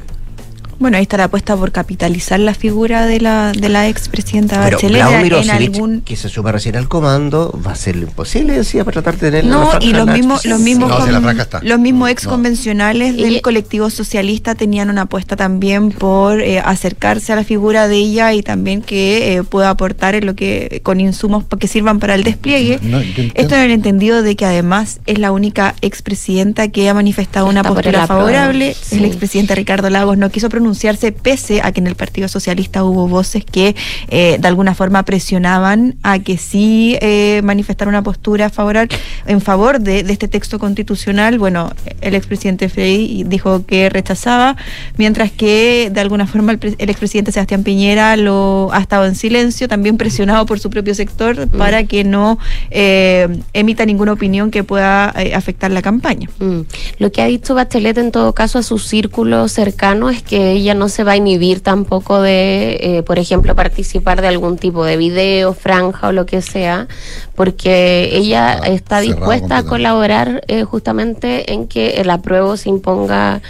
Bueno, ahí está la apuesta por capitalizar la figura de la, de la expresidenta Pero Bachelet Claudio en algún que se suma recién al comando, va a ser lo imposible, decía, para tratar de tener No, la y los mismos, los mismos, No, con- los mismos ex convencionales del colectivo socialista tenían una apuesta también por eh, acercarse a la figura de ella y también que eh, pueda aportar en lo que con insumos que sirvan para el despliegue. No. Esto en el entendido de que además es la única expresidenta que ha manifestado una Está postura favorable. sí. El expresidente Ricardo Lagos no quiso pronunciarse pese a que en el Partido Socialista hubo voces que eh, de alguna forma presionaban a que sí eh, manifestara una postura favorable en favor de, de este texto constitucional. Bueno, el expresidente Frey dijo que rechazaba, mientras que de alguna forma el, pre- el expresidente Sebastián Piñera lo ha estado en silencio, también presionado por su propio sector para que no eh, emita ninguna opinión que pueda eh, afectar la campaña. Mm. Lo que ha dicho Bachelet en todo caso a su círculo cercano es que ella no se va a inhibir tampoco de, eh, por ejemplo, participar de algún tipo de video, franja o lo que sea, porque ella está dispuesta a colaborar eh, justamente en que el apruebo se imponga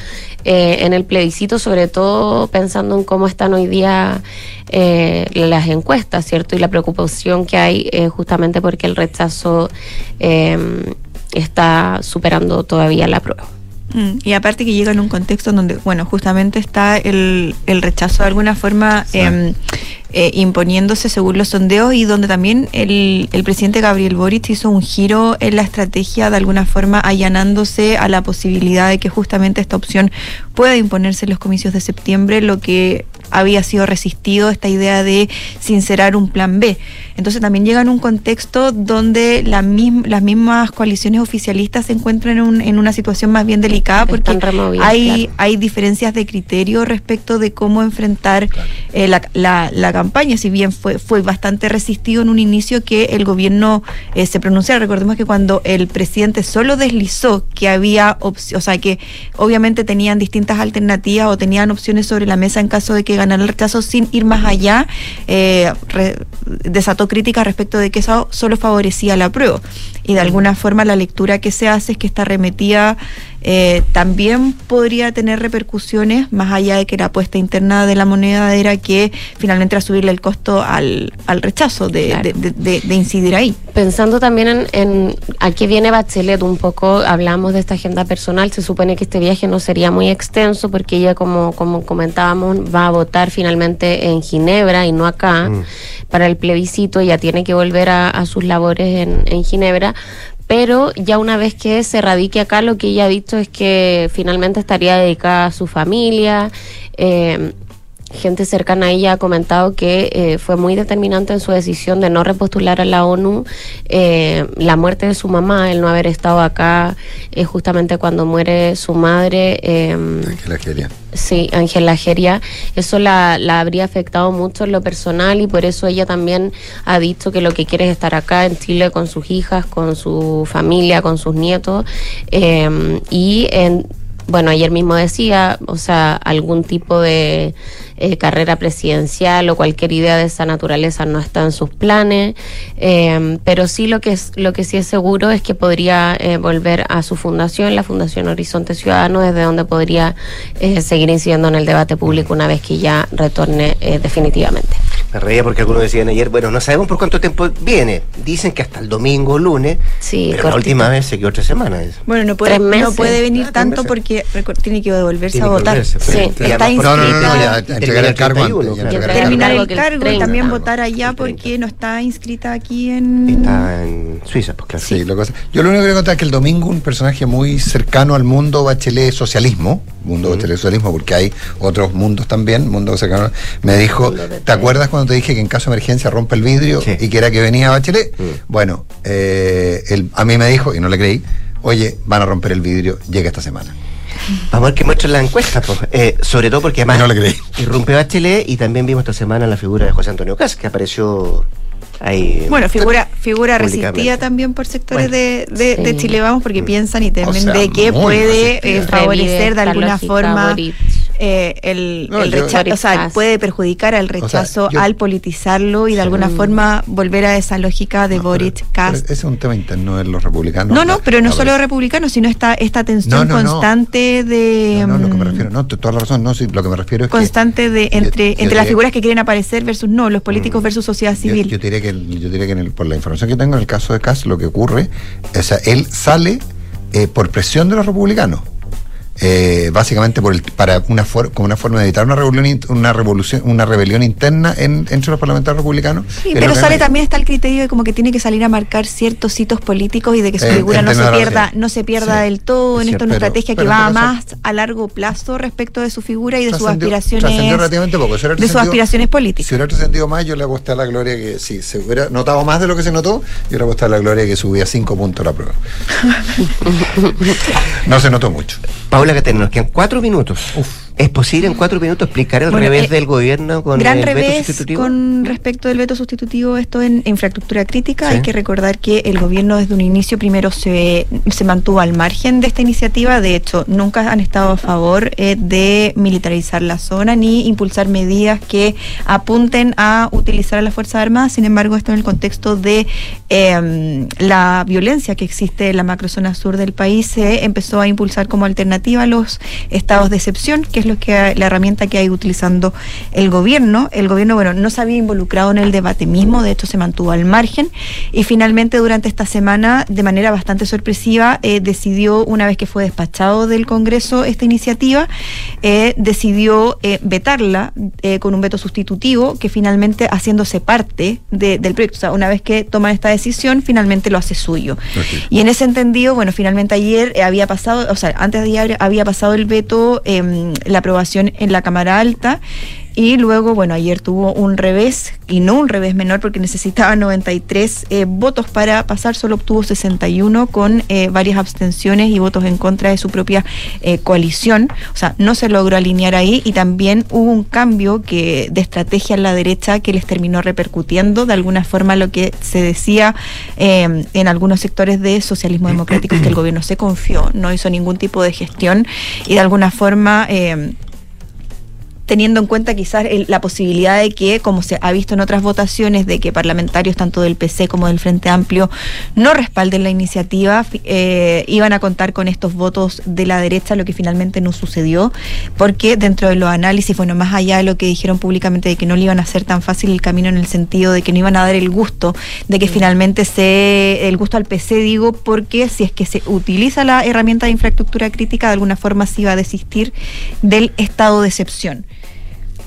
eh, en el plebiscito, sobre todo pensando en cómo están hoy día eh, las encuestas, ¿cierto? Y la preocupación que hay eh, justamente porque el rechazo eh, está superando todavía la prueba. Mm, Y aparte que llega en un contexto donde, bueno, justamente está el, el rechazo de alguna forma em, eh, imponiéndose según los sondeos y donde también el, el presidente Gabriel Boric hizo un giro en la estrategia de alguna forma allanándose a la posibilidad de que justamente esta opción pueda imponerse en los comicios de septiembre, lo que había sido resistido esta idea de sincerar un plan B. Entonces también llega en un contexto donde la mism- las mismas coaliciones oficialistas se encuentran en, un- en una situación más bien delicada porque removidas, hay, claro. hay diferencias de criterio respecto de cómo enfrentar eh, la, la- la campaña, si bien fue, fue bastante resistido en un inicio que el gobierno eh, se pronunciara. Recordemos que cuando el presidente solo deslizó que había, o sea, que obviamente tenían distintas alternativas o tenían opciones sobre la mesa en caso de que ganara el rechazo sin ir más allá, eh, re- desató críticas respecto de que eso solo favorecía la prueba. Y de alguna forma la lectura que se hace es que esta arremetida eh, también podría tener repercusiones, más allá de que la apuesta interna de la moneda era que finalmente era subirle el costo al, al rechazo de, Claro. de- de- de- de incidir ahí. Pensando también en, en a qué viene Bachelet, un poco hablamos de esta agenda personal, se supone que este viaje no sería muy extenso porque ella, como, como comentábamos, va a votar finalmente en Ginebra y no acá para el plebiscito, ella tiene que volver a, a sus labores en, en Ginebra. Pero ya una vez que se radique acá, lo que ella ha dicho es que finalmente estaría dedicada a su familia. eh, gente cercana a ella ha comentado que eh, fue muy determinante en su decisión de no repostular a la ONU eh, la muerte de su mamá, el no haber estado acá eh, justamente cuando muere su madre. Eh, Ángela Geria. Sí, Ángela Geria. Eso la, la habría afectado mucho en lo personal y por eso ella también ha dicho que lo que quiere es estar acá en Chile con sus hijas, con su familia, con sus nietos. eh, y en, bueno, ayer mismo decía, o sea, algún tipo de eh, carrera presidencial o cualquier idea de esa naturaleza no está en sus planes, eh, pero sí lo que es, lo que sí es seguro es que podría eh, volver a su fundación, la Fundación Horizonte Ciudadano, desde donde podría eh, seguir incidiendo en el debate público una vez que ya retorne eh, definitivamente. Me reía porque algunos decían ayer, bueno, no sabemos por cuánto tiempo viene. Dicen que hasta el domingo o lunes. Sí, pero la cortito. última vez se quedó tres semanas. Bueno, no puede, no puede venir Ah, tanto meses. porque tiene que devolverse Tiene a votar. volverse, Sí, está además- No, no, no, ya entregar el cargo 31, antes. ya claro. entregar el terminar el cargo y 30. también votar allá El 30. porque no está inscrita aquí en... Está en Suiza, pues claro. Sí, lo que pasa- Yo lo único que contar es que el domingo un personaje muy cercano al mundo bachelet socialismo, mundo bachelet socialismo, porque hay otros mundos también, mundo cercano, me dijo, ¿te acuerdas cuando te dije que en caso de emergencia rompe el vidrio Sí. y que era que venía bachelet? Mm. Bueno, eh, él- a mí me dijo, y no le creí, oye, van a romper el vidrio, llega esta semana. Vamos a ver qué muestra la encuesta, pues. Eh, sobre todo porque además No le creí. irrumpe Bachelet y también vimos esta semana la figura de José Antonio Cas, que apareció ahí. Bueno, figura, figura resistida también por sectores Bueno, de, de. Chile Vamos porque piensan y temen O sea, de que puede eh, favorecer de alguna forma. Eh, el, No, el yo- rechazo, o sea, puede perjudicar al rechazo yo- al politizarlo y de alguna forma volver a esa lógica de No, Boric Cast. ese es un tema interno de los republicanos. No, no, pero no solo pero- republicanos, sino esta, esta tensión No, no, no. constante de No, no, lo que me mm, refiero, no, toda la razón, no, sí, lo que me refiero es que... constante de yo- entre, yo entre las figuras que quieren aparecer versus no, los políticos versus sociedad civil. yo diría que, yo diría que en el- por la información que tengo en el caso de Kass, lo que ocurre, o sea, él sale eh, por presión de los republicanos. Eh, básicamente por el, para una for- como una forma de evitar una revolución una revolución una rebelión interna en- entre los parlamentarios republicanos Sí, Es pero sale también está el criterio de como que tiene que salir a marcar ciertos hitos políticos y de que su Eh, figura no se pierda, no se pierda Sí, del todo es en esto cierto, una pero- estrategia que pero va más a largo plazo respecto de su figura y de sus aspiraciones relativamente poco. Si de sus aspiraciones políticas. Si hubiera trascendido más, yo le aposté a la gloria que si se hubiera notado más de lo que se notó, yo le aposté a la gloria que subía cinco puntos la prueba. no se notó mucho. Paula Catena, nos quedan cuatro minutos. ¿Es posible en cuatro minutos explicar el Bueno, revés eh, del gobierno con Gran el veto sustitutivo? con respecto del veto sustitutivo, esto en infraestructura crítica. Sí. Hay que recordar que el gobierno desde un inicio primero se, se mantuvo al margen de esta iniciativa. De hecho, nunca han estado a favor eh, de militarizar la zona ni impulsar medidas que apunten a utilizar a las Fuerzas Armadas. Sin embargo, esto en el contexto de eh, la violencia que existe en la macrozona sur del país se empezó a impulsar como alternativa a los estados de excepción, que es lo que la herramienta que ha ido utilizando el gobierno. El gobierno, bueno, no se había involucrado en el debate mismo, de hecho se mantuvo al margen y finalmente durante esta semana, de manera bastante sorpresiva, eh, decidió, una vez que fue despachado del Congreso esta iniciativa, eh, decidió eh, vetarla con un veto sustitutivo que finalmente haciéndose parte de- del proyecto. O sea, una vez que toman esta decisión, finalmente lo hace suyo. Y en ese entendido, bueno, finalmente ayer había pasado, o sea, antes de ayer había pasado el veto, em, la aprobación en la Cámara Alta. Y luego, bueno, ayer tuvo un revés, y no un revés menor, porque necesitaba 93 eh, votos para pasar, solo obtuvo 61 con eh, varias abstenciones y votos en contra de su propia eh, coalición. O sea, no se logró alinear ahí y también hubo un cambio que, de estrategia en la derecha que les terminó repercutiendo de alguna forma lo que se decía eh, en algunos sectores de socialismo democrático, que el gobierno se confió, no hizo ningún tipo de gestión y de alguna forma... eh, teniendo en cuenta quizás el- la posibilidad de que, como se ha visto en otras votaciones, de que parlamentarios tanto del PC como del Frente Amplio no respalden la iniciativa, eh, iban a contar con estos votos de la derecha, lo que finalmente no sucedió, porque dentro de los análisis, bueno, más allá de lo que dijeron públicamente de que no le iban a hacer tan fácil el camino en el sentido de que no iban a dar el gusto, de que finalmente se, el gusto al PC, digo, porque si es que se utiliza la herramienta de infraestructura crítica, de alguna forma se iba a desistir del estado de excepción.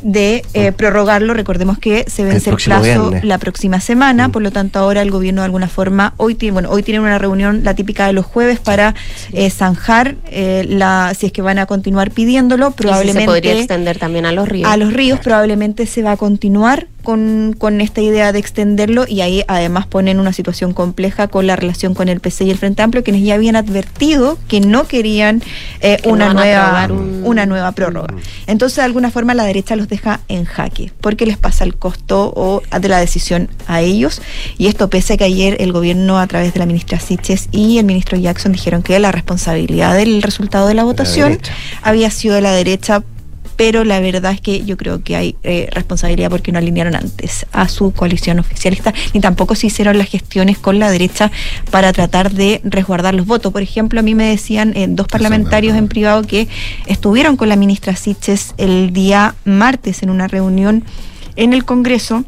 De eh, prorrogarlo. Recordemos que se vence el, plazo viernes. la próxima semana, por lo tanto ahora el gobierno de alguna forma hoy tiene, bueno, hoy tienen una reunión la típica de los jueves para eh, zanjar eh, la si es que van a continuar pidiéndolo, Y si probablemente se podría extender también a los ríos. a los ríos probablemente se va a continuar con, con esta idea de extenderlo y ahí además ponen una situación compleja con la relación con el PC y el Frente Amplio, quienes ya habían advertido que no querían eh, Que una, nueva, un- una nueva prórroga. Entonces, de alguna forma, la derecha los deja en jaque, porque les pasa el costo o de la decisión a ellos. Y esto pese a que ayer el gobierno, a través de la ministra Siches y el ministro Jackson, dijeron que la responsabilidad del resultado de la votación había sido de la derecha pero la verdad es que yo creo que hay eh, responsabilidad porque no alinearon antes a su coalición oficialista, ni tampoco se hicieron las gestiones con la derecha para tratar de resguardar los votos. Por ejemplo, a mí me decían eh, dos parlamentarios en privado que estuvieron con la ministra Siches el día martes en una reunión en el Congreso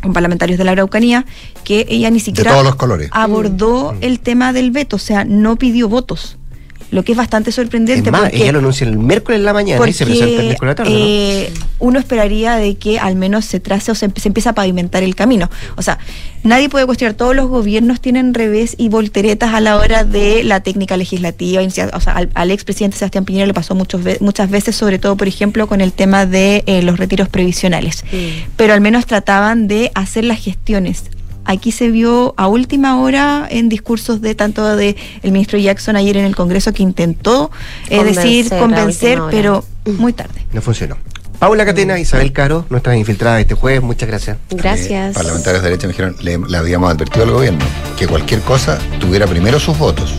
con parlamentarios de la Araucanía, que ella ni siquiera todos los colores. abordó el tema del veto, o sea, no pidió votos. Lo que es bastante sorprendente Es más, porque ella lo anuncia el miércoles en la mañana y se presenta el miércoles la tarde. ¿no? eh, uno esperaría de que al menos se trace o se, se empieza a pavimentar el camino. O sea, nadie puede cuestionar, todos los gobiernos tienen revés y volteretas a la hora de la técnica legislativa. O sea, al, al expresidente Sebastián Piñera le pasó muchos ve- muchas veces, sobre todo, por ejemplo, con el tema de eh, los retiros previsionales. Pero al menos trataban de hacer las gestiones. Aquí se vio a última hora en discursos de tanto de el ministro Jackson ayer en el Congreso que intentó eh, decir, Convencer pero muy tarde. No funcionó. Paula Catena, Isabel Caro, nuestras infiltradas este jueves, muchas gracias. Gracias. Parlamentarios de derecha me dijeron, le, le habíamos advertido al gobierno que cualquier cosa tuviera primero sus votos.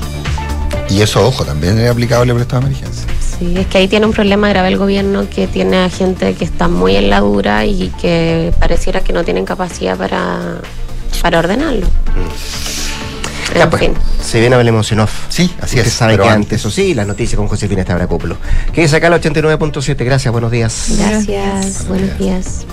Y eso, ojo, también es aplicable por estado de emergencia. Sí, es que ahí tiene un problema grave el gobierno que tiene a gente que está muy en la dura y que pareciera que no tienen capacidad para, para ordenarlo. Ya En pues, fin. se viene Hablemos en Off. Sí, así Usted es, sabe que antes. antes, eso sí, las noticias con Josefina Estabracopoulos. Que es acá el 89.7. Gracias, buenos días. Gracias. Buenos días.